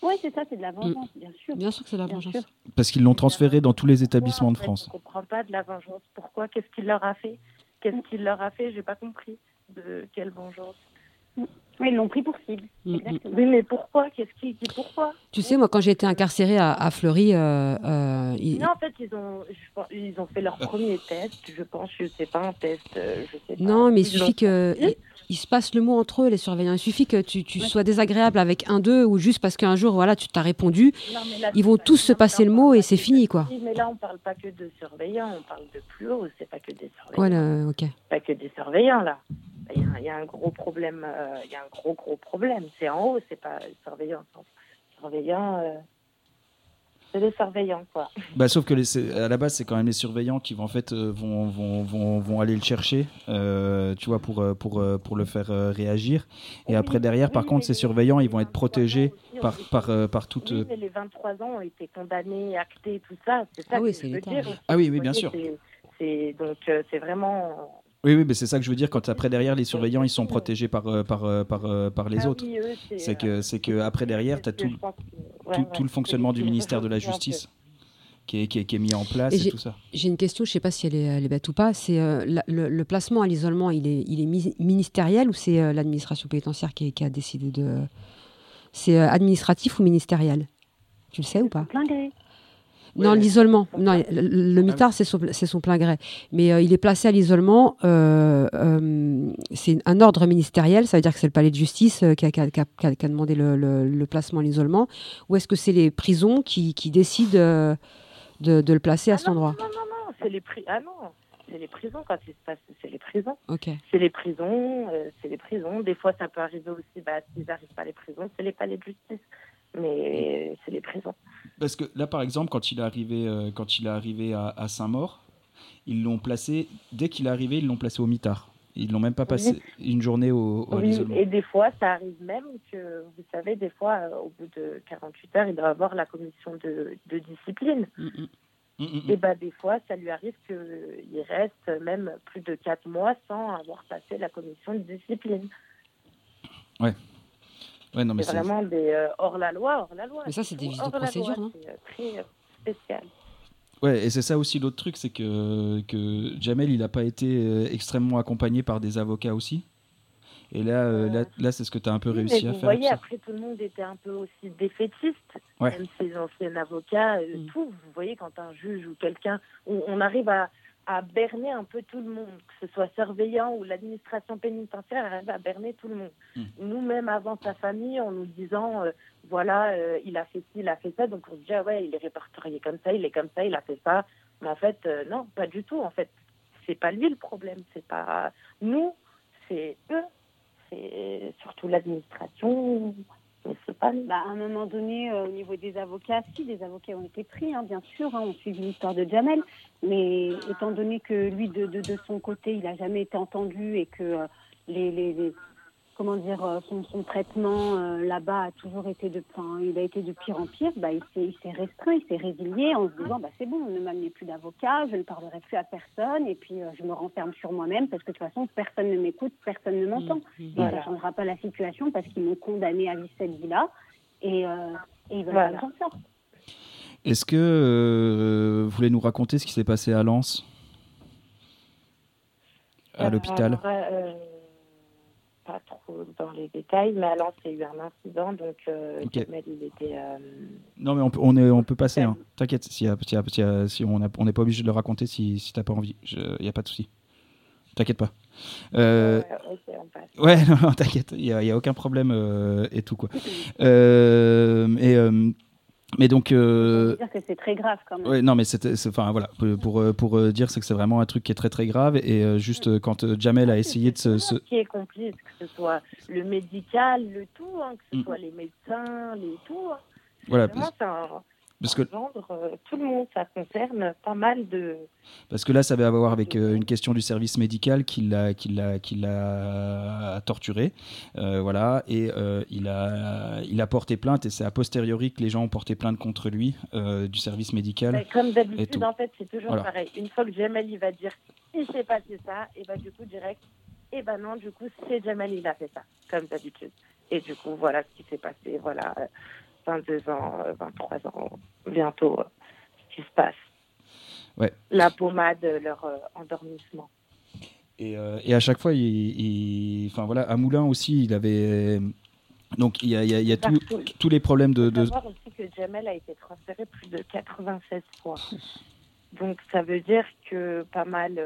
Oui, c'est ça, c'est de la vengeance, bien sûr. Bien sûr que c'est de la vengeance. Parce qu'ils l'ont transféré dans tous les établissements de France. Je ne comprends pas de la vengeance. Pourquoi? Qu'est-ce qu'il leur a fait? Qu'est-ce qu'il leur a fait? J'ai pas compris. De quelle vengeance oui, ils l'ont pris pour cible. Mm, mm. Oui, mais pourquoi? Qu'est-ce qui pourquoi? Tu sais, moi, quand j'ai été incarcérée à, Fleury, euh, euh, non, en fait, ils ont, ils ont fait leur premier test. Je pense, je sais pas un test, euh, je sais pas. Non, mais il suffit que il, se passe le mot entre eux, les surveillants. Il suffit que tu, tu sois désagréable avec un d'eux ou juste parce qu'un jour, voilà, tu t'as répondu. ils vont tous se passer le mot et c'est fini, quoi. Mais là, on parle pas que de surveillants, on parle de plus haut. C'est pas que des surveillants. Voilà, ok. Pas que des surveillants là il y, a un gros problème, euh, il y a un gros gros problème. C'est en haut, c'est pas surveillant. Surveillant, euh, c'est des surveillants quoi. Bah, sauf que les, à la base, c'est quand même les surveillants qui vont en fait euh, vont, vont, vont, vont, aller le chercher, tu vois, pour pour pour le faire réagir. Et après derrière, par contre, ces surveillants, ils vont être protégés par par par toute. Oui, mais les 23 ans ont été condamnés, actés, tout ça. C'est ça ah oui, c'est Ah oui, oui, bien sûr. C'est donc c'est vraiment oui, oui, mais c'est ça que je veux dire. Quand après derrière, les surveillants, ils sont protégés par euh, par euh, par, euh, par les ah autres. c'est que c'est que après derrière, tu as tout, tout, le fonctionnement du ministère de la Justice. Qui est, qui, est, mis en place et, tout ça. J'ai une question, je ne sais pas si elle est, elle est bête ou pas. C'est le, placement à l'isolement, il est, il est ministériel ou c'est l'administration pénitentiaire qui, qui, a décidé de. C'est administratif ou ministériel? Tu le sais ou pas? Non, l'isolement. Non, le, mitard, c'est son, plein gré. Mais euh, il est placé à l'isolement. Euh, euh, c'est un ordre ministériel. Ça veut dire que c'est le palais de justice qui a, demandé le, placement à l'isolement. Ou est-ce que c'est les prisons qui, décident de, le placer à ah cet endroit Non, non, non. C'est les, ah non. C'est les prisons quand il se passe. C'est les prisons. Ok. C'est les prisons. c'est les prisons. Des fois, ça peut arriver aussi. Bah, s'ils n'arrivent pas à les prisons, c'est les palais de justice mais c'est les prisons. Parce que là, par exemple, quand il est arrivé, euh, quand il est arrivé à, Saint-Maur, ils l'ont placé, dès qu'il est arrivé, ils l'ont placé au mitard. Ils l'ont même pas passé une journée au, au oui, Et des fois, ça arrive même que, vous savez, des fois, euh, au bout de 48 heures, il doit avoir la commission de, de discipline. Mm, mm. Mm, et bah, des fois, ça lui arrive qu'il reste même plus de 4 mois sans avoir passé la commission de discipline. Ouais c'est vraiment des euh, hors la loi, hors la loi. Mais ça, c'est des vices de procédure, non C'est euh, très euh, spécial. Ouais, et c'est ça aussi l'autre truc, c'est que, que Jamel, il n'a pas été extrêmement accompagné par des avocats aussi. Et là, là, là c'est ce que tu as un peu réussi à faire. Vous voyez, après, tout le monde était un peu aussi défaitiste, même ces anciens avocats, mm. tout. Vous voyez, quand un juge ou quelqu'un, on arrive à, à berner un peu tout le monde, que ce soit surveillant ou l'administration pénitentiaire, arrive à berner tout le monde. Hmm. Nous-mêmes, avant sa famille, en nous disant, euh, voilà, euh, il a fait ci, il a fait ça, donc on se dit, ah ouais, il est répertorié comme ça, il est comme ça, il a fait ça. Mais en fait, euh, non, pas du tout. En fait, c'est pas lui le problème, c'est pas nous, c'est eux, c'est surtout l'administration Bah, à un moment donné, euh, au niveau des avocats, si, des avocats ont été pris, hein, bien sûr, hein, on suit l'histoire de Jamel, mais étant donné que lui, de, son côté, il n'a jamais été entendu et que euh, les, comment dire, euh, son, son traitement euh, là-bas a toujours été de, enfin, il a été de pire en pire. Bah, il s'est restreint, il s'est résilié en se disant, bah, c'est bon, on ne m'amenait plus d'avocat, je ne parlerai plus à personne, et puis euh, je me renferme sur moi-même parce que de toute façon, personne ne m'écoute, personne ne m'entend. Mmh, mmh. ça ne changera pas la situation parce qu'ils m'ont condamné à vivre cette vie-là, et, et, ils veulent voilà. ça. Est-ce que vous voulez nous raconter ce qui s'est passé à Lens? À l'hôpital? Pas trop dans les détails, mais alors c'est eu un incident, donc euh, il était. Euh, non, mais on peut, on est, on peut passer. Hein. T'inquiète, si, si, si, on n'est pas obligé de le raconter si, si t'as pas envie. Il n'y a pas de souci. T'inquiète pas. Euh... Ouais, (laughs) non, t'inquiète, il n'y a, a, aucun problème euh, et tout quoi. Et mais donc. Euh... dire que c'est très grave quand même. Ouais, non, mais c'était, enfin voilà, pour pour, euh, pour euh, dire c'est que c'est vraiment un truc qui est très très grave et euh, juste mm. quand Jamel a essayé de se, se... qui est complice, que ce soit le médical, le tout, hein, que ce mm. soit les médecins, les tout. Hein. Voilà. Vraiment, c'est parce que euh, tout le monde, ça concerne pas mal de. Parce que là, ça va avoir avec euh, une question du service médical qui l'a, qui l'a, qui l'a torturé, euh, voilà, et il a, il a porté plainte et c'est a posteriori que les gens ont porté plainte contre lui du service médical. comme d'habitude, en fait, c'est toujours pareil. Une fois que Jamal il va dire il s'est passé ça, et bah du coup direct, et ben non, du coup c'est Jamal il a fait ça, comme d'habitude. Et du coup voilà ce qui s'est passé, voilà. 22 ans, 23 euh, ans, bientôt, euh, ce qui se passe. Ouais. La pommade, leur euh, endormissement. Et, et, à chaque fois, il, enfin voilà, à Moulin aussi, il avait. Donc il y a, il y a, tout, tous les problèmes de. Faut savoir aussi que Jamel a été transféré plus de 96 fois. Donc ça veut dire que pas mal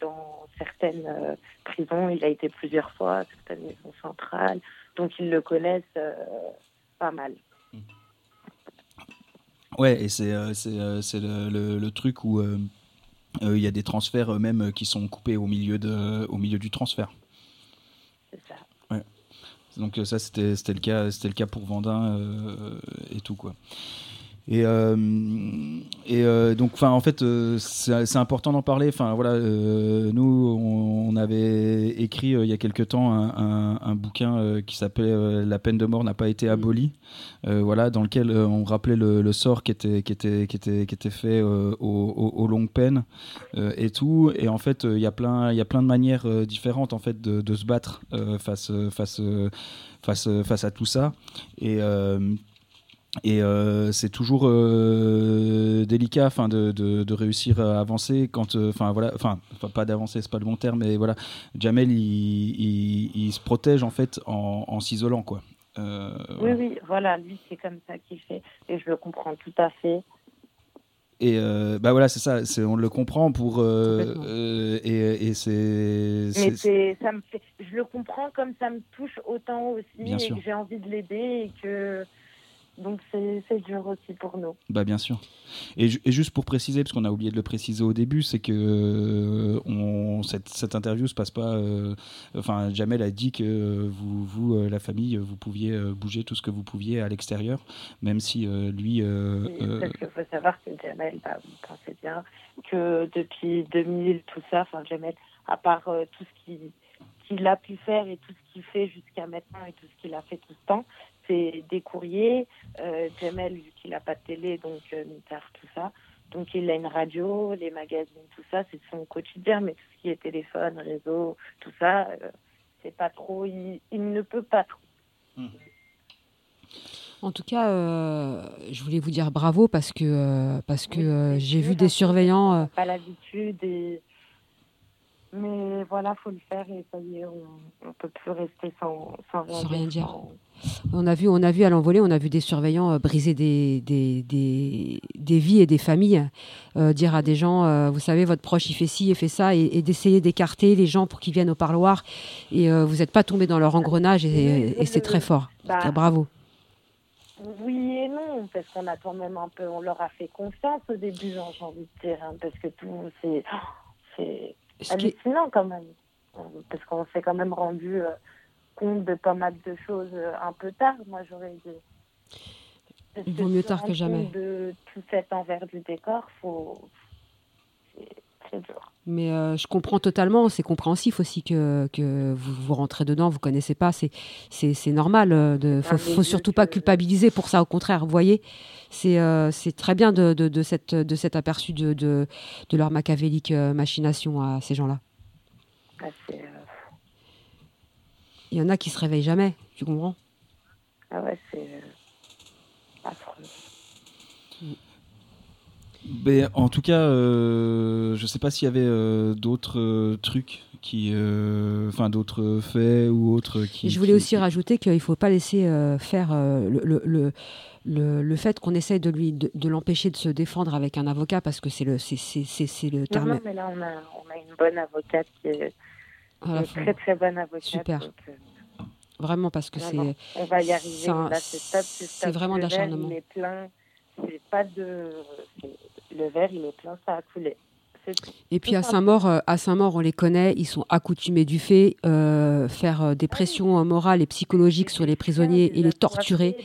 dans certaines prisons, il a été plusieurs fois, certaines maisons centrales. Donc ils le connaissent pas mal. Ouais, et c'est euh, euh, le, le, truc où euh, il y a des transferts même qui sont coupés au milieu, de, au milieu du transfert. C'est ça. Ouais. Donc ça, c'était le, cas, le cas pour Vendin et tout, quoi. Et, euh, et euh, donc, enfin, en fait, euh, c'est important d'en parler. Enfin, voilà, nous, on, avait écrit il y a quelque temps un, un, bouquin qui s'appelait La peine de mort n'a pas été abolie. voilà, dans lequel on rappelait le, sort qui était, qui était, qui était, qui était fait aux, aux, longues peines et tout. Et en fait, il y a plein, il y a plein de manières différentes en fait de, de se battre face, face, face, face à tout ça. Et et euh, c'est toujours euh, délicat enfin de, de, réussir à avancer quand euh, enfin voilà enfin pas d'avancer c'est pas le bon terme mais voilà. Jamel il, il, se protège en fait en, en s'isolant quoi. Oui oui voilà lui c'est comme ça qu'il fait et je le comprends tout à fait. Et bah voilà c'est ça c'est on le comprend pour et, et c'est mais ça me fait je le comprends comme ça me touche autant aussi et que j'ai envie de l'aider et que donc c'est dur aussi pour nous. Bah bien sûr. Et, et juste pour préciser, parce qu'on a oublié de le préciser au début, c'est que euh, on, cette, cette, interview se passe pas. Euh, enfin, Jamel a dit que vous, vous euh, la famille, vous pouviez bouger tout ce que vous pouviez à l'extérieur, même si lui. parce qu'il faut savoir que Jamel, bah, vous pensez bien que depuis 2000, tout ça, enfin Jamel, à part tout ce qui qu'il a pu faire et tout ce qu'il fait jusqu'à maintenant et tout ce qu'il a fait tout ce temps, c'est des courriers. Euh, Jamel, vu qu'il n'a pas de télé, donc euh, tout ça. Donc il a une radio, les magazines, tout ça, c'est son quotidien, mais tout ce qui est téléphone, réseau, tout ça, euh, c'est pas trop. Il, ne peut pas trop. Mmh. En tout cas, euh, je voulais vous dire bravo parce que parce que j'ai vu des surveillants. Pas l'habitude et mais voilà, faut le faire et ça y est, on, ne peut plus rester sans, sans, rien, dire. On a vu, on a vu à l'envolée, on a vu des surveillants euh, briser des, des, des, des, vies et des familles, euh, dire à des gens, euh, vous savez, votre proche il fait ci, il fait ça, et, d'essayer d'écarter les gens pour qu'ils viennent au parloir. Et vous n'êtes pas tombé dans leur engrenage et, et c'est très fort. Bah, bravo. Oui et non, parce qu'on a quand même un peu, on leur a fait confiance au début, hein, j'ai envie de dire, hein, parce que tout, c'est hallucinant quand même. Parce qu'on s'est quand même rendu euh, compte de pas mal de choses un peu tard, moi j'aurais dit. Il vaut mieux tard que jamais. De tout cet envers du décor, faut... c'est dur. Mais euh, je comprends totalement, c'est compréhensif aussi que, que vous, vous rentrez dedans, vous connaissez pas, c'est, c'est, normal. Euh, de, faut, faut surtout pas culpabiliser pour ça, au contraire, vous voyez, c'est, euh, c'est très bien de, de, de, cette, de cet aperçu de, de, de leur machiavélique machination à ces gens-là. Ah, Il y en a qui se réveillent jamais, tu comprends Ah ouais, c'est Ben, en tout cas, euh, je ne sais pas s'il y avait euh, d'autres euh, trucs qui, enfin d'autres faits ou autres qui. je voulais aussi rajouter qu'il ne faut pas laisser faire le, le, le, le, fait qu'on essaye de lui de, l'empêcher de se défendre avec un avocat parce que c'est le c'est, c'est, le terme. Non, mais là on a, on a une bonne avocate qui est, une très très bonne avocate. Super. Vraiment parce que c'est. On va y arriver. C'est, vraiment d'acharnement. Il est plein. C'est pas de le verre, il est plein, ça a coulé. Et puis à Saint-Maur, euh, à Saint-Maur, on les connaît, ils sont accoutumés du fait, euh, faire euh, des pressions morales et psychologiques sur les prisonniers et les torturer.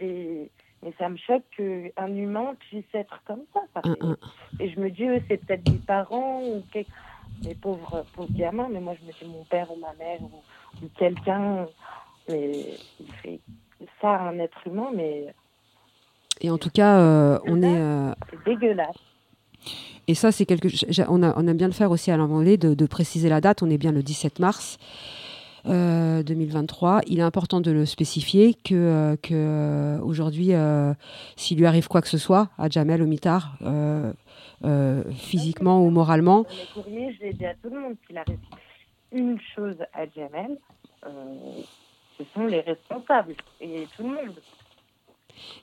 Mais ça me choque qu'un humain puisse être comme ça. Et je me dis, c'est peut-être des parents ou des pauvres, pauvres gamins, mais moi je me dis mon père ou ma mère ou, quelqu'un, mais il fait ça à un être humain, mais et en tout cas, euh, on est. Euh, c'est dégueulasse. Et ça, c'est quelque on, a, on aime bien le faire aussi à l'envolée, de, de, préciser la date. On est bien le 17 mars. 2023. Euh, il est important de le spécifier que, que aujourd'hui, s'il lui arrive quoi que ce soit à Jamel au mitard, physiquement ou moralement. Dans mes courriers, je l'ai dit à tout le monde qu'il arrive une chose à Jamel, ce sont les responsables et tout le monde.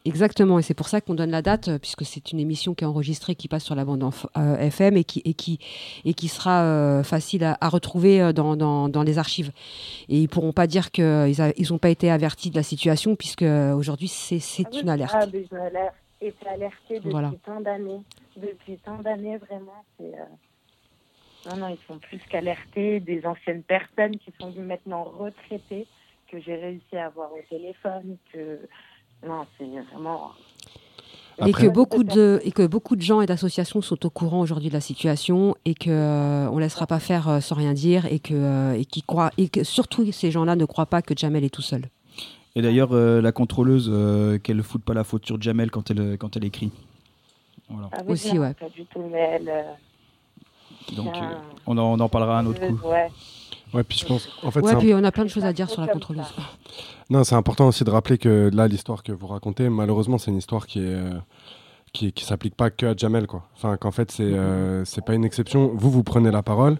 Exactement, et c'est pour ça qu'on donne la date, euh, puisque c'est une émission qui est enregistrée, qui passe sur la bande euh, FM et qui, et qui, et qui sera euh, facile à, retrouver dans, dans, dans, les archives. Et ils ne pourront pas dire qu'ils n'ont pas été avertis de la situation, puisque aujourd'hui c'est ah une alerte. Ah, ils été alertés depuis tant d'années. Depuis tant d'années, vraiment. Non, non, ils sont plus qu'alertés. Des anciennes personnes qui sont maintenant retraitées, que j'ai réussi à avoir au téléphone, que non, c'est vraiment. Et, que beaucoup de, et que beaucoup de gens et d'associations sont au courant aujourd'hui de la situation et qu'on euh, ne laissera pas faire euh, sans rien dire et que, euh, et, qui croient, et que surtout ces gens-là ne croient pas que Jamel est tout seul. Et d'ailleurs, la contrôleuse, qu'elle ne foute pas la faute sur Jamel quand elle, quand elle écrit. Voilà. Ah Aussi, ouais. Pas du tout, mais elle, Donc, on en, on, en, parlera un autre coup. Ouais. Ouais, puis je pense. En fait, ouais, puis on a plein de choses à dire sur la contrôleuse. Non, c'est important aussi de rappeler que là, l'histoire que vous racontez, malheureusement, c'est une histoire qui est. Euh, qui, qui s'applique pas que à Jamel quoi. Enfin qu'en fait c'est euh, c'est pas une exception. Vous vous prenez la parole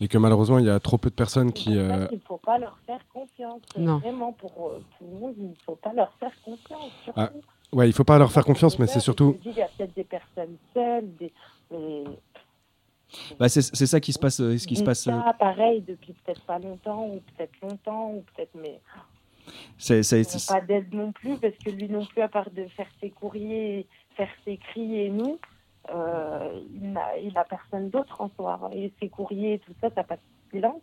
et que malheureusement il y a trop peu de personnes qui. Euh... Il faut pas leur faire confiance. Non. Vraiment pour euh, tout le monde il faut pas leur faire confiance. Ah, ouais il faut pas leur faire confiance mais c'est surtout. Il y a peut-être des personnes seules des mais bah, c'est ça qui se passe. Euh, ce qui se passe. Ça, euh, pareil, depuis peut-être pas longtemps, ou peut-être longtemps, ou peut-être, mais. C'est, pas d'aide non plus, parce que lui non plus, à part de faire ses courriers, faire ses cris et nous, euh, il n'a personne d'autre en soi. Et ses courriers et tout ça, ça passe silence.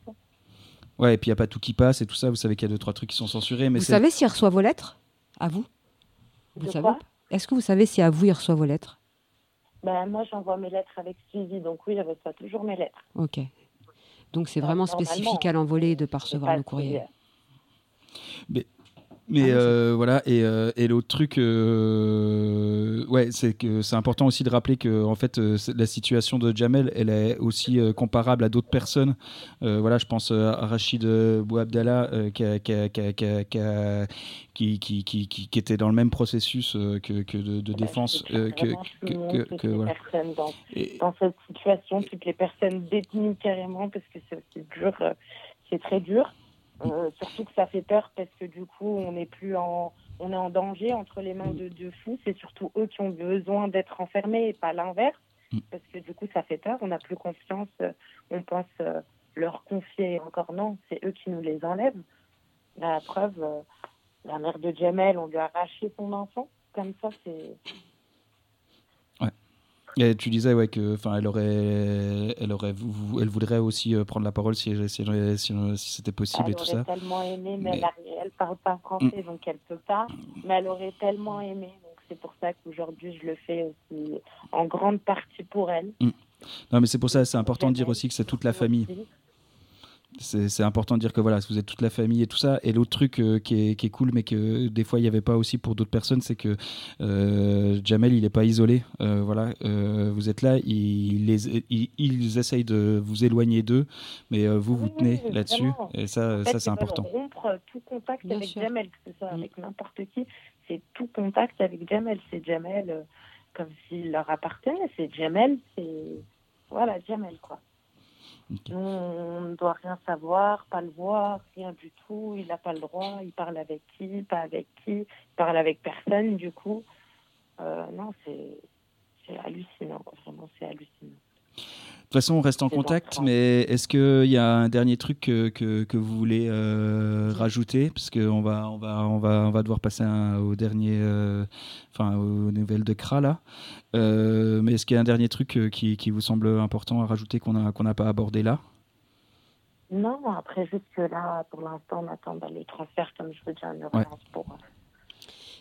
Ouais, et puis il n'y a pas tout qui passe et tout ça. Vous savez qu'il y a deux, trois trucs qui sont censurés. Mais vous savez s'il reçoit vos lettres? À vous? Vous savez Est-ce que vous savez si à vous il reçoit vos lettres? Ben, moi, j'envoie mes lettres avec suivi, donc oui, je reçois toujours mes lettres. Ok. Donc c'est vraiment spécifique à l'envolée de percevoir le courrier. Mais mais ah euh, voilà, et, euh, et l'autre truc, euh, ouais, c'est que c'est important aussi de rappeler que en fait, la situation de Jamel, elle est aussi comparable à d'autres personnes. voilà, je pense à Rachid Bouabdallah qui, qui, qui, qui, qui, était dans le même processus que, que de, de défense. que, que, que voilà. dans, dans, cette situation, toutes les personnes détenues carrément, parce que c'est aussi dur, c'est très dur. Euh, surtout que ça fait peur parce que du coup, on n'est plus en, on est en danger entre les mains de, de fous. C'est surtout eux qui ont besoin d'être enfermés et pas l'inverse. Mm. Parce que du coup, ça fait peur. On n'a plus confiance. Euh, on pense euh, leur confier. Encore non, c'est eux qui nous les enlèvent. La preuve, la mère de Jamel, on lui a arraché son enfant. Comme ça, c'est. Et tu disais ouais que, enfin, elle aurait, elle aurait, elle voudrait aussi euh, prendre la parole si, si, si, si c'était possible elle et tout ça. Elle aurait tellement aimé, mais, Elle, ne parle pas français, mm. donc elle peut pas. Mais elle aurait tellement aimé, donc c'est pour ça qu'aujourd'hui je le fais aussi en grande partie pour elle. Mm. Non, mais c'est pour ça, c'est important de dire aussi que c'est toute la famille c'est important de dire que voilà, vous êtes toute la famille et tout ça. Et l'autre truc euh, qui, est, qui, est, cool, mais que des fois il n'y avait pas aussi pour d'autres personnes, c'est que euh, Jamel, il n'est pas isolé. Euh, voilà, vous êtes là, ils, les, ils, essayent de vous éloigner d'eux, mais vous vous tenez là-dessus. Et ça, ça c'est important. rompre tout contact avec Jamel, que ce soit mm. avec n'importe qui, c'est tout contact avec Jamel. C'est Jamel comme s'il leur appartenait. C'est Jamel, c'est voilà, Jamel quoi. On ne doit rien savoir, pas le voir, rien du tout. Il n'a pas le droit. Il parle avec qui, pas avec qui. Il parle avec personne, du coup. Euh, non, c'est hallucinant. Vraiment, c'est hallucinant. De toute façon, on reste en contact, mais est-ce qu'il y a un dernier truc que, que, vous voulez euh, rajouter? Parce qu'on va, on va, on va, on va devoir passer au dernier, euh, enfin, aux nouvelles de Kra, là. Euh, mais est-ce qu'il y a un dernier truc qui, qui, vous semble important à rajouter qu'on n'a qu'on pas abordé là? Non, après, juste que là, pour l'instant, on attend bah, le transfert, comme je veux dire, une ouais. pour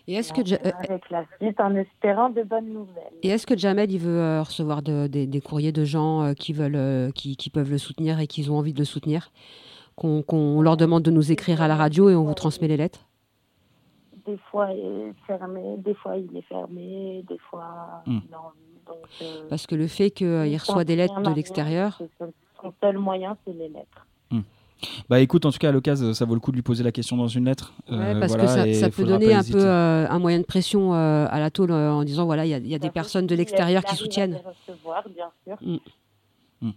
et est-ce que euh, avec la suite en espérant de bonnes nouvelles. Et est-ce que Jamel il veut euh, recevoir des courriers de gens euh, qui veulent, qui, qui, peuvent le soutenir et qui ont envie de le soutenir, qu'on leur demande de nous écrire à la radio et on vous transmet les lettres? Des fois il est fermé, des fois il est fermé, des fois hmm. non. Parce que le fait qu'il reçoit des lettres de l'extérieur. Son seul moyen, c'est les lettres. Bah écoute, en tout cas, à l'occasion, ça vaut le coup de lui poser la question dans une lettre. Euh, parce que ça, peut donner un peu euh, un moyen de pression euh, à la tôle en disant voilà, il y, a des personnes de l'extérieur qui soutiennent. Mm. Mm.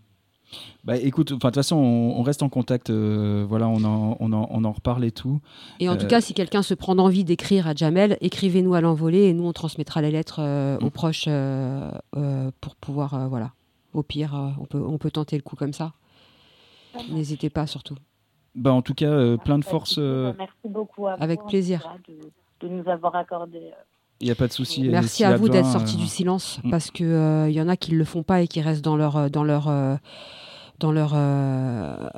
Bah écoute, de toute façon, on, reste en contact. voilà, on en, on, en, on en, reparle et tout. Et en tout cas, si quelqu'un se prend d'envie d'écrire à Jamel, écrivez-nous à l'envolée et nous, on transmettra les lettres aux mm. proches pour pouvoir, voilà. Au pire, on, peut, on peut tenter le coup comme ça. N'hésitez pas surtout. Bah, en tout cas, euh, plein de force. Euh, merci beaucoup à Avec plaisir. De, nous avoir accordé. Il n'y a pas de souci. Merci à vous d'être sortis du silence mm. parce qu'il il euh, y en a qui ne le font pas et qui restent dans leur. dans leur dans leur dans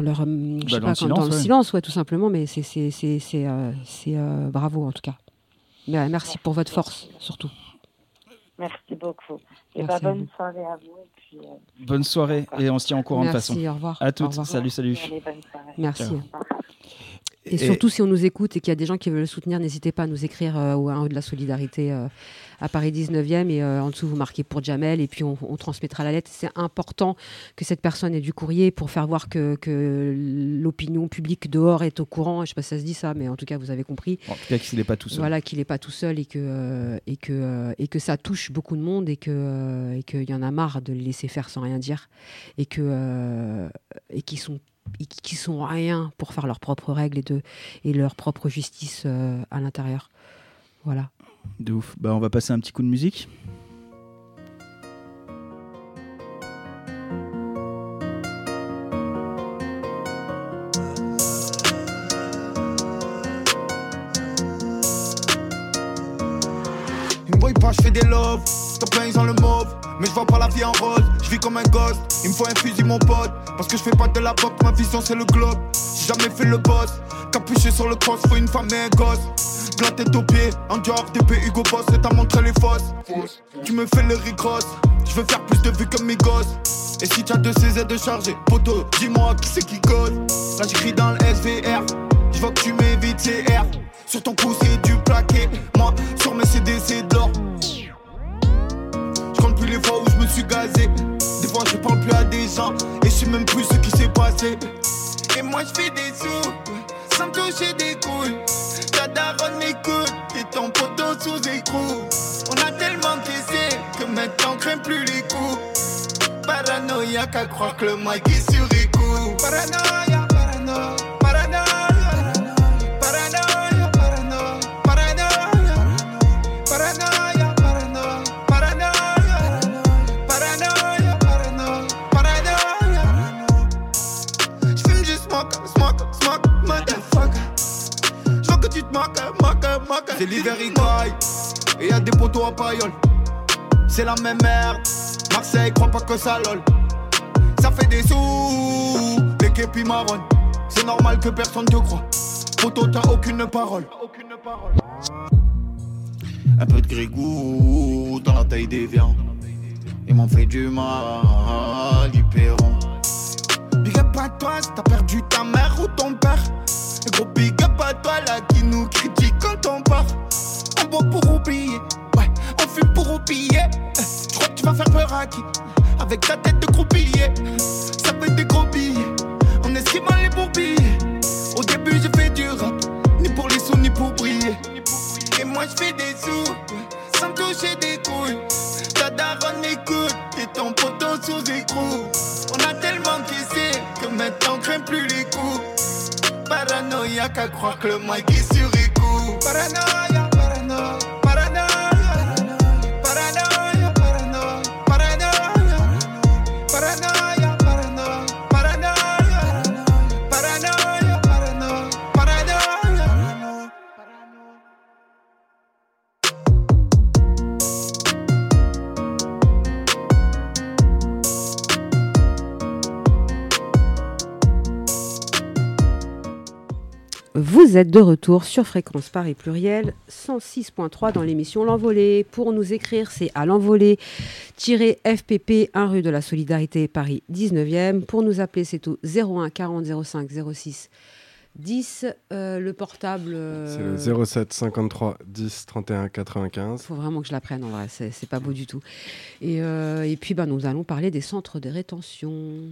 leur je sais bah, pas, dans, le, silence, ouais. tout simplement mais c'est c'est c'est bravo en tout cas merci pour votre force surtout merci beaucoup et bah, bonne soirée à vous euh, bonne soirée et on se tient en courant de façon. Merci, au revoir. À toutes. Salut, salut. Merci. Et, surtout, si on nous écoute et qu'il y a des gens qui veulent le soutenir, n'hésitez pas à nous écrire euh, ou à de la solidarité euh, à Paris 19e. Et euh, en dessous, vous marquez pour Jamel et puis on, transmettra la lettre. C'est important que cette personne ait du courrier pour faire voir que, que l'opinion publique dehors est au courant. Je ne sais pas si ça se dit ça, mais en tout cas, vous avez compris. En tout cas, qu'il n'est pas tout seul. Voilà, qu'il n'est pas tout seul et que, et, que, et que ça touche beaucoup de monde et qu'il et y en a marre de les laisser faire sans rien dire et qu'ils et qu'ils sont qui sont rien pour faire leurs propres règles et, de, et leur propre justice euh, à l'intérieur. Voilà. De ouf. Bah, on va passer un petit coup de musique. Une pas, je fais des love. Stop ils ont le mauve. Mais je vois pas la vie en rose, je vis comme un gosse. Il me faut un fusil, mon pote. Parce que je fais pas de la pop, ma vision c'est le globe. J'ai jamais fait le boss. Capuché sur le cross, faut une femme et un gosse. La tête aux pieds, en dehors TP Hugo Boss, et t'as montré les fosses. Tu me fais le ricross, je veux faire plus de vues que mes gosses. Et si t'as deux CZ de charger, poteau, dis-moi qui c'est qui code. Là j'écris dans le SVR, je vois que tu m'évites CR. Sur ton cou c'est du plaqué, moi sur mes CD c'est les fois où je me suis gazé. Des fois je parle plus à des gens et je sais même plus ce qui s'est passé. Et moi je fais des sous sans toucher des couilles. Ta daronne m'écoute et ton poteau sous écrou. On a tellement caissé que maintenant craint plus les coups. Paranoïa qu'à croire que le mic est sur écoute. Paranoïa. C'est l'hiver, il caille. Et y'a des poteaux à paillole. c'est la même merde. Marseille, crois pas que ça lol. Ça fait des sous, les képis marronnes. C'est normal que personne te croit. Photo, t'as aucune parole. Un peu de grégou dans la taille des viandes. Ils m'ont fait du mal, ils. Big up à toi t'as perdu ta mère ou ton père. Et gros big up à toi là qui nous critique quand on part. On boit pour oublier, ouais, on fume pour oublier. Je crois que tu vas faire peur à qui? Avec ta tête de croupillier. Ça fait des gros billets, en esquimant les bourbilles. Au début j'ai fait du rap, ni pour les sous ni pour briller. Et moi je fais des sous, sans toucher des couilles. Ta daronne écoute, et ton poteau sous écrou. On a tellement kissé que maintenant on craint plus les coups. Paranoïaque à croire que le mic est sur écoute. Paranoïa. Vous êtes de retour sur Fréquence Paris Pluriel 106.3 dans l'émission L'Envolée. Pour nous écrire, c'est à l'envolée-fpp 1 rue de la Solidarité Paris 19e. Pour nous appeler, c'est au 01 40 05 06 10. le portable. Euh, c'est le 07 53 10 31 95. Il faut vraiment que je l'apprenne en vrai, c'est pas beau du tout. Et, euh, et puis, bah, nous allons parler des centres de rétention.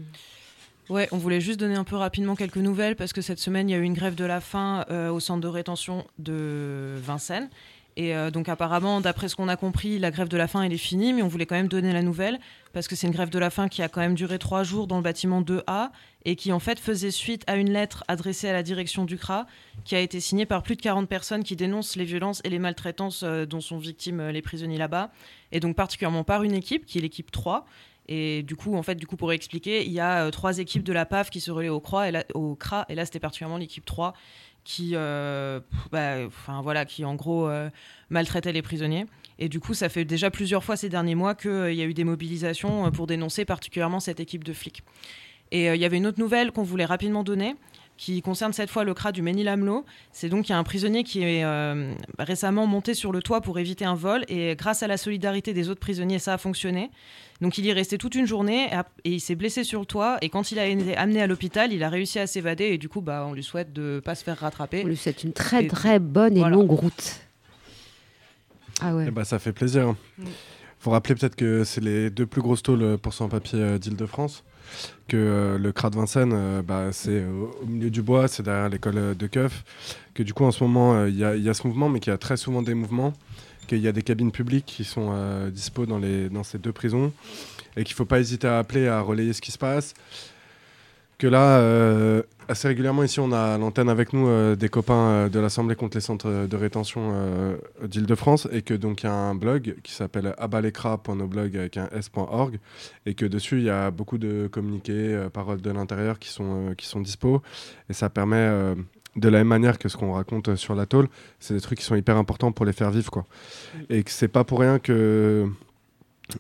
Ouais, on voulait juste donner un peu rapidement quelques nouvelles parce que cette semaine, il y a eu une grève de la faim euh, au centre de rétention de Vincennes. Et euh, donc apparemment, d'après ce qu'on a compris, la grève de la faim, elle est finie, mais on voulait quand même donner la nouvelle parce que c'est une grève de la faim qui a quand même duré trois jours dans le bâtiment 2A et qui en fait faisait suite à une lettre adressée à la direction du CRA qui a été signée par plus de 40 personnes qui dénoncent les violences et les maltraitances euh, dont sont victimes les prisonniers là-bas. Et donc particulièrement par une équipe, qui est l'équipe 3, et du coup, en fait, du coup, pour expliquer, il y a euh, trois équipes de la PAF qui se relaient au, là, au CRA, et là, c'était particulièrement l'équipe 3 qui, euh, bah, voilà, qui en gros euh, maltraitait les prisonniers. Et du coup, ça fait déjà plusieurs fois ces derniers mois qu'il y a eu des mobilisations pour dénoncer particulièrement cette équipe de flics. Et il y avait une autre nouvelle qu'on voulait rapidement donner, qui concerne cette fois le CRA du Ménil-Amelot. C'est donc il y a un prisonnier qui est récemment monté sur le toit pour éviter un vol et grâce à la solidarité des autres prisonniers, ça a fonctionné. Donc il y est resté toute une journée et, il s'est blessé sur le toit. Et quand il a été amené à l'hôpital, il a réussi à s'évader. Et du coup, bah, on lui souhaite de ne pas se faire rattraper. On lui souhaite une très très bonne et longue route. Ah ouais. Eh bah, ça fait plaisir. Il mm. faut rappeler peut-être que c'est les deux plus grosses tôles pour sans-papier euh, d'Île-de-France. Que euh, le CRA de Vincennes, euh, bah, c'est au milieu du bois, c'est derrière l'école de Keuf. Que du coup, en ce moment, il y, a ce mouvement, mais qu'il y a très souvent des mouvements qu'il y a des cabines publiques qui sont euh, dispo dans, les, dans ces deux prisons et qu'il ne faut pas hésiter à appeler, à relayer ce qui se passe. Que là, euh, assez régulièrement ici, on a l'antenne avec nous euh, des copains de l'Assemblée contre les centres de rétention d'Île-de-France et que donc il y a un blog qui s'appelle abalekra.noblog avec un s.org et que dessus il y a beaucoup de communiqués, paroles de l'intérieur qui sont, qui sont dispo et ça permet de la même manière que ce qu'on raconte sur la tôle, c'est des trucs qui sont hyper importants pour les faire vivre. Quoi. Et que c'est pas pour rien que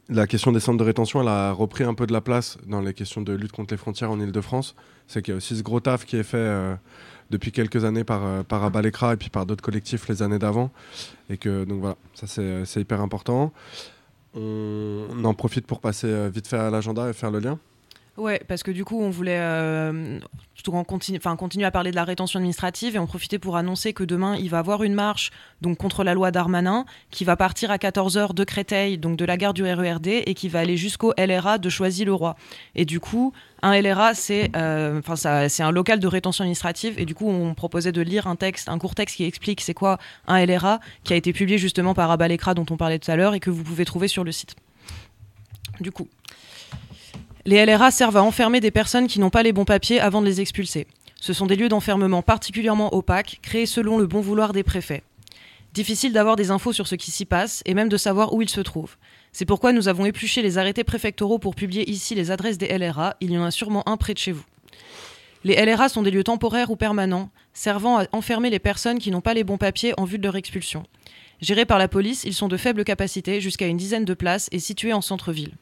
la question des centres de rétention, elle a repris un peu de la place dans les questions de lutte contre les frontières en Ile-de-France. C'est qu'il y a aussi ce gros taf qui est fait euh, depuis quelques années par, euh, par et puis par d'autres collectifs les années d'avant. Et que, donc voilà, ça c'est hyper important. On, on, en profite pour passer euh, vite fait à l'agenda et faire le lien. Ouais, parce que du coup, on voulait euh, continue, continuer à parler de la rétention administrative et on profitait pour annoncer que demain, il va avoir une marche donc contre la loi Darmanin qui va partir à 14h de Créteil, donc de la gare du RERD, et qui va aller jusqu'au LRA de Choisy-le-Roi. Et du coup, un LRA, c'est euh, c'est un local de rétention administrative. Et du coup, on proposait de lire un texte, un court texte qui explique c'est quoi un LRA, qui a été publié justement par Abalekra, dont on parlait tout à l'heure, et que vous pouvez trouver sur le site. Du coup. Les LRA servent à enfermer des personnes qui n'ont pas les bons papiers avant de les expulser. Ce sont des lieux d'enfermement particulièrement opaques, créés selon le bon vouloir des préfets. Difficile d'avoir des infos sur ce qui s'y passe et même de savoir où ils se trouvent. C'est pourquoi nous avons épluché les arrêtés préfectoraux pour publier ici les adresses des LRA. Il y en a sûrement un près de chez vous. Les LRA sont des lieux temporaires ou permanents, servant à enfermer les personnes qui n'ont pas les bons papiers en vue de leur expulsion. Gérés par la police, ils sont de faible capacité, jusqu'à une dizaine de places, et situés en centre-ville.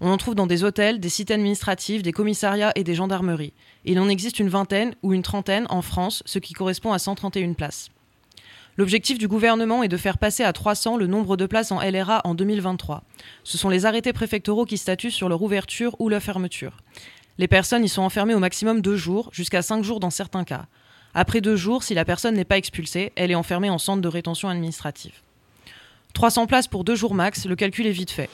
On en trouve dans des hôtels, des cités administratives, des commissariats et des gendarmeries. Il en existe une vingtaine ou une trentaine en France, ce qui correspond à 131 places. L'objectif du gouvernement est de faire passer à 300 le nombre de places en LRA en 2023. Ce sont les arrêtés préfectoraux qui statuent sur leur ouverture ou leur fermeture. Les personnes y sont enfermées au maximum deux jours, jusqu'à cinq jours dans certains cas. Après deux jours, si la personne n'est pas expulsée, elle est enfermée en centre de rétention administrative. 300 places pour deux jours max, le calcul est vite fait.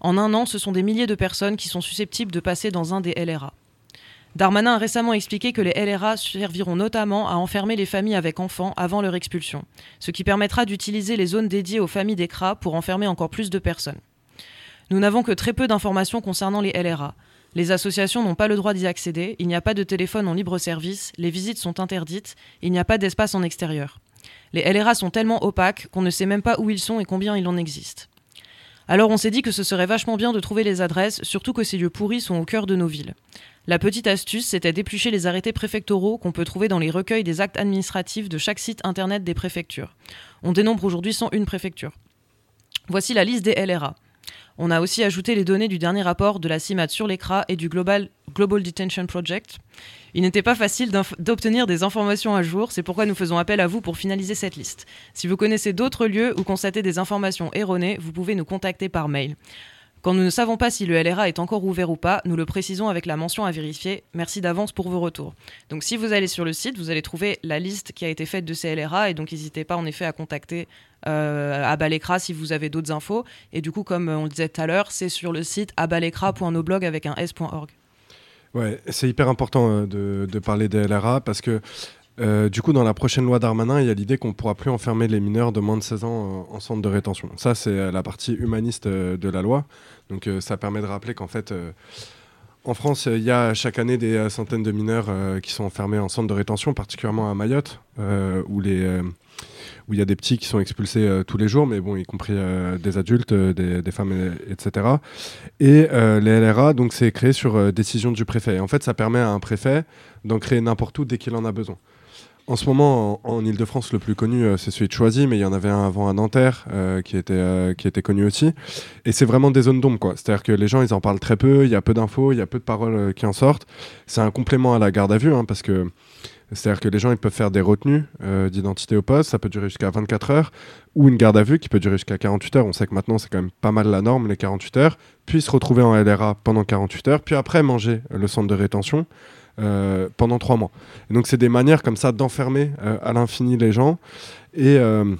En un an, ce sont des milliers de personnes qui sont susceptibles de passer dans un des LRA. Darmanin a récemment expliqué que les LRA serviront notamment à enfermer les familles avec enfants avant leur expulsion, ce qui permettra d'utiliser les zones dédiées aux familles d'ECRA pour enfermer encore plus de personnes. Nous n'avons que très peu d'informations concernant les LRA. Les associations n'ont pas le droit d'y accéder, il n'y a pas de téléphone en libre service, les visites sont interdites, il n'y a pas d'espace en extérieur. Les LRA sont tellement opaques qu'on ne sait même pas où ils sont et combien il en existe. Alors on s'est dit que ce serait vachement bien de trouver les adresses, surtout que ces lieux pourris sont au cœur de nos villes. La petite astuce, c'était d'éplucher les arrêtés préfectoraux qu'on peut trouver dans les recueils des actes administratifs de chaque site internet des préfectures. On dénombre aujourd'hui 101 préfectures. Voici la liste des LRA. On a aussi ajouté les données du dernier rapport de la CIMAT sur l'ECRA et du Global, Global Detention Project. Il n'était pas facile d'obtenir des informations à jour, c'est pourquoi nous faisons appel à vous pour finaliser cette liste. Si vous connaissez d'autres lieux ou constatez des informations erronées, vous pouvez nous contacter par mail. Quand nous ne savons pas si le LRA est encore ouvert ou pas, nous le précisons avec la mention à vérifier. Merci d'avance pour vos retours. Donc si vous allez sur le site, vous allez trouver la liste qui a été faite de ces LRA et donc n'hésitez pas en effet à contacter euh, si vous avez d'autres infos. Et du coup, comme on le disait tout à l'heure, c'est sur le site abalekra.noblog avec un s.org. Ouais, c'est hyper important euh, de, de, parler des LRA parce que euh, du coup, dans la prochaine loi d'Armanin, il y a l'idée qu'on ne pourra plus enfermer les mineurs de moins de 16 ans en centre de rétention. Ça, c'est euh, la partie humaniste euh, de la loi. Donc, ça permet de rappeler qu'en fait, en France, il y a chaque année des centaines de mineurs qui sont enfermés en centre de rétention, particulièrement à Mayotte, où il y a des petits qui sont expulsés tous les jours, mais bon, y compris des adultes, des, femmes, etc. Et les LRA, donc, c'est créé sur décision du préfet. en fait, ça permet à un préfet d'en créer n'importe où dès qu'il en a besoin. En ce moment, en, Ile-de-France, le plus connu, euh, c'est celui de Choisy, mais il y en avait un avant à Nanterre euh, qui, était, euh, qui était connu aussi. Et c'est vraiment des zones d'ombre, quoi. C'est-à-dire que les gens, ils en parlent très peu, il y a peu d'infos, il y a peu de paroles qui en sortent. C'est un complément à la garde à vue, hein, parce que c'est-à-dire que les gens, ils peuvent faire des retenues d'identité au poste, ça peut durer jusqu'à 24 heures, ou une garde à vue qui peut durer jusqu'à 48 heures. On sait que maintenant, c'est quand même pas mal la norme, les 48 heures, puis se retrouver en LRA pendant 48 heures, puis après manger le centre de rétention. Euh, pendant trois mois. donc c'est des manières comme ça d'enfermer euh, à l'infini les gens et euh,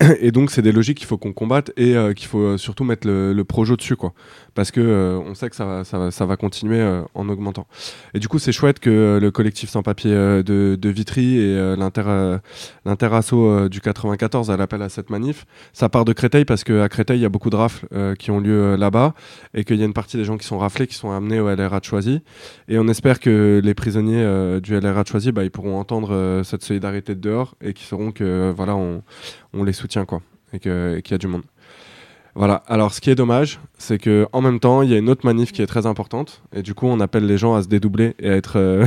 (coughs) et, donc, c'est des logiques qu'il faut qu'on combatte et qu'il faut surtout mettre le, projet dessus, quoi. Parce que euh, on sait que ça va, continuer en augmentant. Et du coup, c'est chouette que le collectif sans papier de, Vitry et l'interasso du 94 à l'appel à cette manif, ça part de Créteil parce qu'à Créteil, il y a beaucoup de rafles qui ont lieu là-bas et qu'il y a une partie des gens qui sont raflés qui sont amenés au LRA de Choisy. Et on espère que les prisonniers du LRA de Choisy, bah, ils pourront entendre cette solidarité de dehors et qu'ils sauront que voilà, on les soutient quoi, et qu'il y a du monde. Voilà. Alors, ce qui est dommage, c'est que en même temps, il y a une autre manif qui est très importante, et du coup, on appelle les gens à se dédoubler et à être, euh,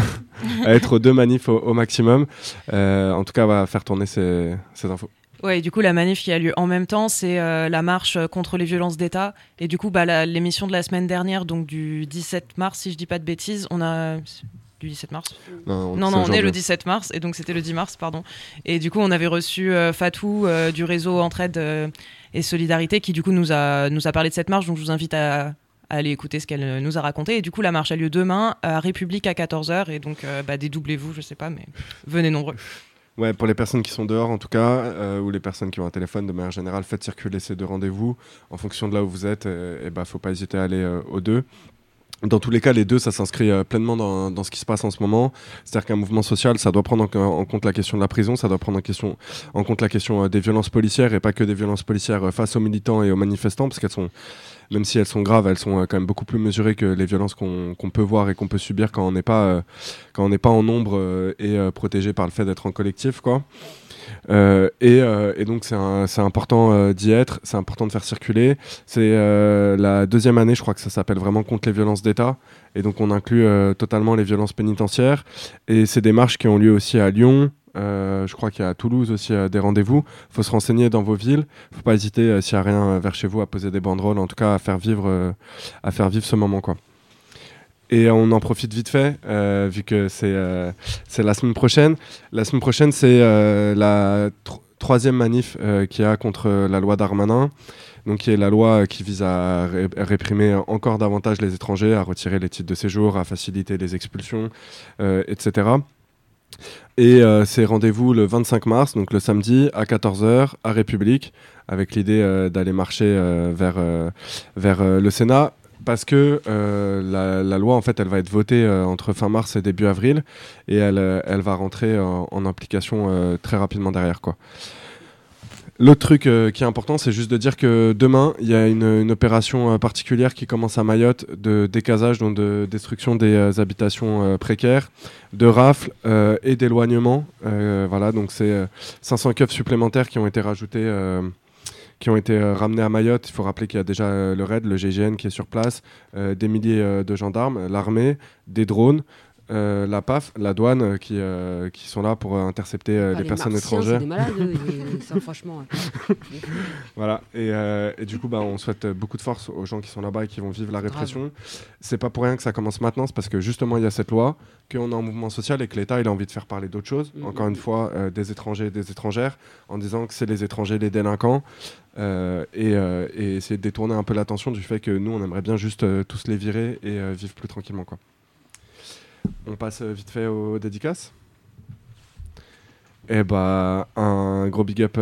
(laughs) deux manifs au, maximum. Euh, en tout cas, on va faire tourner ces, infos. Ouais, du coup, la manif qui a lieu en même temps, c'est euh, la marche contre les violences d'État. Et du coup, bah, l'émission de la semaine dernière, donc du 17 mars, si je dis pas de bêtises, on a du 17 mars Non, non, on est le 17 mars, et donc c'était le 10 mars, pardon. Et du coup, on avait reçu euh, Fatou euh, du réseau Entraide euh, et Solidarité qui, du coup, nous a, nous a parlé de cette marche. Donc, je vous invite à, aller écouter ce qu'elle nous a raconté. Et du coup, la marche a lieu demain à République à 14h. Et donc, bah, dédoublez-vous, je sais pas, mais venez nombreux. Ouais, pour les personnes qui sont dehors en tout cas, ou les personnes qui ont un téléphone de manière générale, faites circuler ces deux rendez-vous en fonction de là où vous êtes. Et, bah, faut pas hésiter à aller aux deux. Dans tous les cas, les deux, ça s'inscrit euh, pleinement dans, dans, ce qui se passe en ce moment. C'est-à-dire qu'un mouvement social, ça doit prendre en, compte la question de la prison, ça doit prendre en, question, en compte la question euh, des violences policières et pas que des violences policières euh, face aux militants et aux manifestants, parce qu'elles sont même si elles sont graves, elles sont quand même beaucoup plus mesurées que les violences qu'on peut voir et qu'on peut subir quand on n'est pas, pas en nombre et protégé par le fait d'être en collectif, quoi. Euh, euh, et, donc c'est important euh, d'y être, c'est important de faire circuler. C'est la deuxième année, je crois que ça s'appelle vraiment contre les violences d'État. Et donc on inclut totalement les violences pénitentiaires. Et c'est des marches qui ont lieu aussi à Lyon, je crois qu'il y a à Toulouse aussi des rendez-vous. Il faut se renseigner dans vos villes. Il ne faut pas hésiter, s'il n'y a rien vers chez vous, à poser des banderoles, en tout cas à faire vivre, à faire vivre ce moment. Quoi. Et on en profite vite fait, euh, vu que euh, c'est la semaine prochaine. La semaine prochaine, c'est euh, la troisième manif qu'il y a contre la loi Darmanin, donc qui est la loi qui vise à, réprimer encore davantage les étrangers, à retirer les titres de séjour, à faciliter les expulsions, etc. Et c'est rendez-vous le 25 mars, donc le samedi, à 14h, à République, avec l'idée d'aller marcher vers, vers le Sénat parce que euh, la, loi, en fait, elle va être votée euh, entre fin mars et début avril, et elle, euh, va rentrer en, application très rapidement derrière. L'autre truc qui est important, c'est juste de dire que demain, il y a une, opération particulière qui commence à Mayotte de décasage, donc de destruction des habitations précaires, de rafles et d'éloignement. voilà, donc c'est 500 keufs supplémentaires qui ont été rajoutés qui ont été euh, ramenés à Mayotte. Il faut rappeler qu'il y a déjà euh, le RAID, le GGN qui est sur place, euh, des milliers de gendarmes, l'armée, des drones. La PAF, la douane, qui, qui sont là pour intercepter ah, les, personnes étrangères. Des malades, ça, (laughs) franchement. (laughs) voilà, et, et, du coup, bah, on souhaite beaucoup de force aux gens qui sont là-bas et qui vont vivre la répression. C'est pas pour rien que ça commence maintenant, c'est parce que justement, il y a cette loi, qu'on est en mouvement social et que l'État, il a envie de faire parler d'autres choses. Mm, Encore une fois, des étrangers et des étrangères, en disant que c'est les étrangers les délinquants. Euh, euh, et, essayer de détourner un peu l'attention du fait que nous, on aimerait bien juste euh, tous les virer et vivre plus tranquillement. Quoi. On passe vite fait aux dédicaces. Eh bah, un gros big up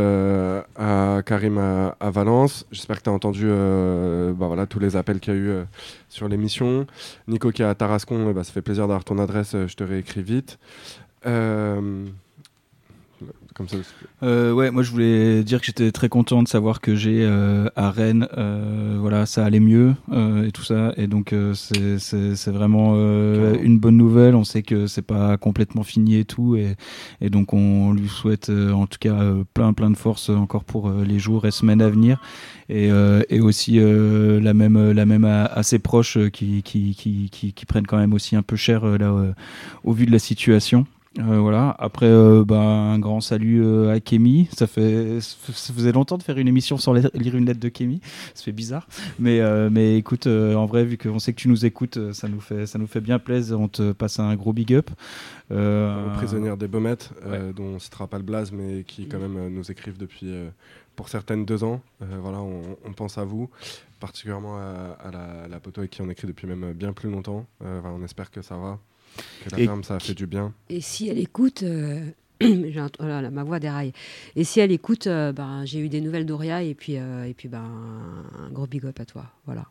à Karim à, Valence. J'espère que tu as entendu bah voilà, tous les appels qu'il y a eu sur l'émission. Nico qui est à Tarascon, bah, ça fait plaisir d'avoir ton adresse, je te réécris vite. Euh, ouais, moi je voulais dire que j'étais très content de savoir que j'ai euh, à Rennes, euh, voilà, ça allait mieux et tout ça, et donc c'est vraiment une bonne nouvelle. On sait que c'est pas complètement fini et tout, et, et donc on lui souhaite en tout cas plein plein de force encore pour les jours et semaines à venir, et, et aussi la même la même à, ses proches qui qui, qui, qui, qui, prennent quand même aussi un peu cher là au vu de la situation. Euh, voilà. Après, euh, bah, un grand salut euh, à Kémy. Ça fait, ça faisait longtemps de faire une émission sans lire une lettre de Kémy. Ça fait bizarre. Mais, mais écoute, en vrai, vu qu'on sait que tu nous écoutes, ça nous fait, ça nous fait bien plaisir. On te passe un gros big up. Prisonnière des Baumettes, dont on ne citera pas le blaze, mais qui quand même nous écrivent depuis, pour certaines, deux ans. voilà, on, pense à vous particulièrement à, la, la, poteau qui en écrit depuis même bien plus longtemps. on espère que ça va. Que la ferme, ça a fait du bien. Et si elle écoute, euh, (coughs) oh ma voix déraille. Et si elle écoute, euh, ben, j'ai eu des nouvelles d'Oria et puis, euh, et puis ben, un gros big up à toi. Voilà.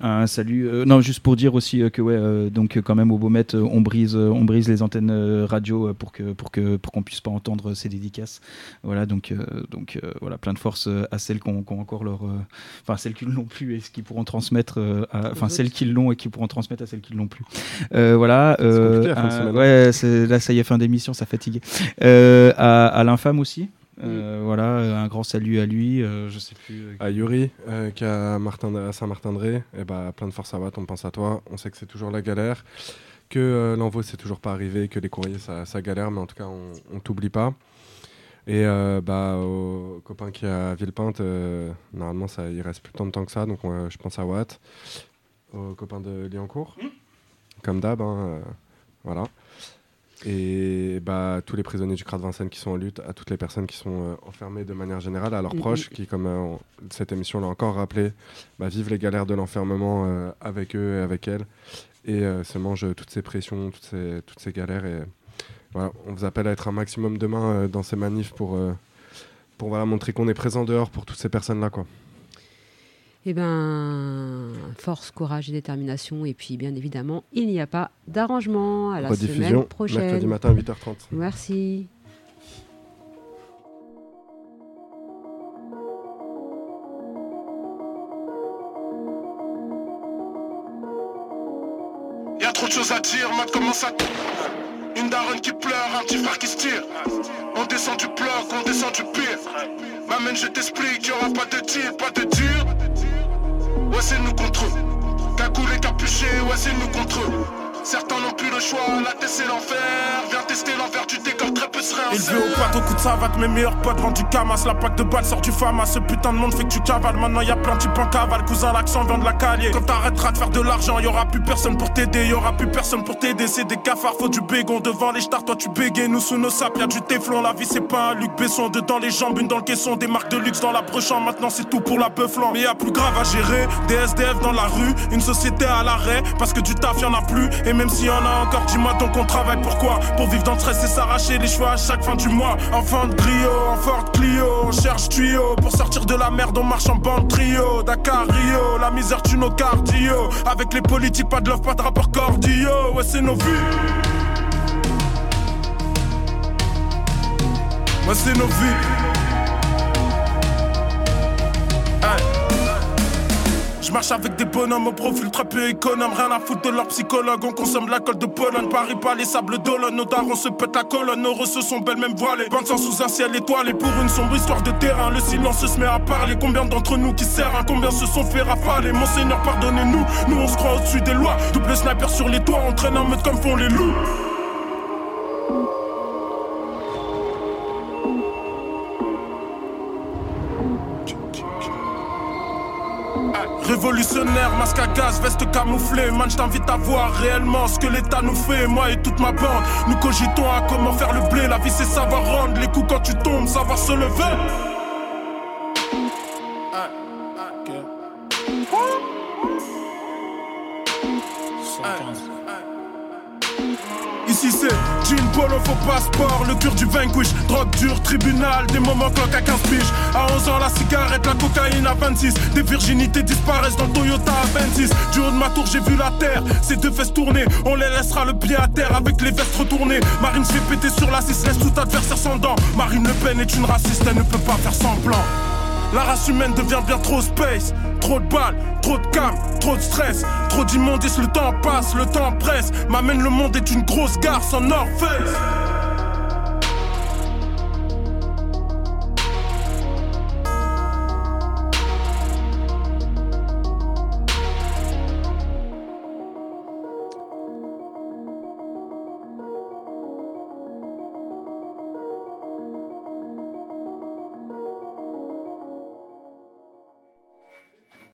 Un salut. Euh, non, juste pour dire aussi euh, que ouais, euh, donc quand même au Beaumet, on brise, on brise les antennes radio pour que pour que pour qu'on puisse pas entendre ces dédicaces. Voilà, donc donc voilà, plein de force à celles qui ont, encore leur, enfin celles qui ne l'ont plus et qui pourront transmettre, enfin celles qui l'ont et qui pourront transmettre à celles qui ne l'ont plus. voilà. ouais, là ça y est fin d'émission, ça fatigue. à, à l'infâme aussi. Euh, voilà, un grand salut à lui. Euh, je sais plus. Euh, à Yuri, qui est à, Martin, Saint-Martin-de-Ré. Et eh bah, plein de force à Watt, on pense à toi. On sait que c'est toujours la galère, que l'envoi c'est toujours pas arrivé, que les courriers ça, galère, mais en tout cas on, on t'oublie pas. Et bah, au copain qui est à Villepinte, normalement ça, il reste plus tant de temps que ça, donc je pense à Watt. Au copain de Liancourt, mmh. comme d'hab, hein, voilà. Et bah, tous les prisonniers du de Vincennes qui sont en lutte, à toutes les personnes qui sont euh, enfermées de manière générale, à leurs proches, qui, comme euh, cette émission l'a encore rappelé, bah, vivent les galères de l'enfermement euh, avec eux et avec elles, et se mangent toutes ces pressions, toutes ces, toutes ces galères. Et voilà, on vous appelle à être un maximum demain dans ces manifs pour, pour voilà, montrer qu'on est présent dehors pour toutes ces personnes-là. quoi. Eh bien, force, courage et détermination. Et puis, bien évidemment, il n'y a pas d'arrangement. À la Rediffusion, semaine prochaine. Mercredi matin 8h30. Merci. Il y a trop de choses à dire, maintenant commence à... Une daronne qui pleure, un petit frère qui se tire. On descend du bloc, on descend du pire. M'amène, je t'explique, y'aura pas de tir, pas de tir. Ouais, c'est nous contre eux. Cagoule et capuché, ouais, c'est nous contre eux. Certains n'ont plus le choix, la tête c'est l'enfer. Viens tester l'enfer du décor, très peu serait Élevé au plateau, coup de savate, mes meilleurs potes vendent du camas. La plaque de balle sort du fama. Ce putain de monde fait que tu cavales. Maintenant y a plein de types en cavale. Cousin, l'accent vient de la calier. Quand t'arrêteras de faire de l'argent, y aura plus personne pour t'aider. Y aura plus personne pour t'aider. C'est des cafards, faut du bégon. Devant les stars, toi tu bégayes. Nous sous nos sapes, y'a du téflon. La vie c'est pas un Luc Besson. Dedans les jambes, une dans le caisson. Des marques de luxe dans la. Maintenant c'est tout pour la peuflant. Mais y a plus grave à gérer. Des SDF dans la rue. Une société à l'arrêt. Parce que du taf y en a plus. Et même s'il y a encore dis-moi donc on travaille. Pourquoi? Pour vivre dans le stress et s'arracher les choix à chaque fin du mois. Enfant de griot, en Ford Clio, on cherche tuyau. Pour sortir de la merde on marche en bande trio. Dakar, Rio, la misère tue nos cardio. Avec les politiques pas de love, pas de rapport cordio Ouais c'est nos vies Ouais c'est nos vies Je marche avec des bonhommes au profil très peu économe. Rien à foutre de leur psychologue. On consomme la colle de Pologne. Paris, pas les sables d'Olonne. Nos darons se pètent la colonne. Nos receaux sont belles, même voilées. Pensant sous un ciel étoilé. Pour une sombre histoire de terrain. Le silence se met à parler. Combien d'entre nous qui sert Combien se sont fait rafaler? Monseigneur, pardonnez-nous. Nous, on se croit au-dessus des lois. Double sniper sur les toits. On traîne en mode comme font les loups. Révolutionnaire, masque à gaz, veste camouflée. Man, je t'invite à voir réellement ce que l'État nous fait. Moi et toute ma bande, nous cogitons à comment faire le blé. La vie, c'est savoir rendre les coups quand tu tombes, savoir se lever. Ici c'est jean polo faux passeport Le cure du vanquish. Drogue dure tribunal Des moments clock à 15 piges. À 11 ans la cigarette La cocaïne à 26 Des virginités disparaissent dans Toyota à 26 Du haut de ma tour j'ai vu la terre Ces deux fesses tourner On les laissera le pied à terre Avec les vestes retournées. Marine se fait péter sur la 6 Laisse tout adversaire sans dents. Marine Le Pen est une raciste Elle ne peut pas faire semblant la race humaine devient bien trop space. Trop de balles, trop de cam, trop de stress. Trop d'immondices, le temps passe, le temps presse. M'amène le monde est une grosse gare sans North Face.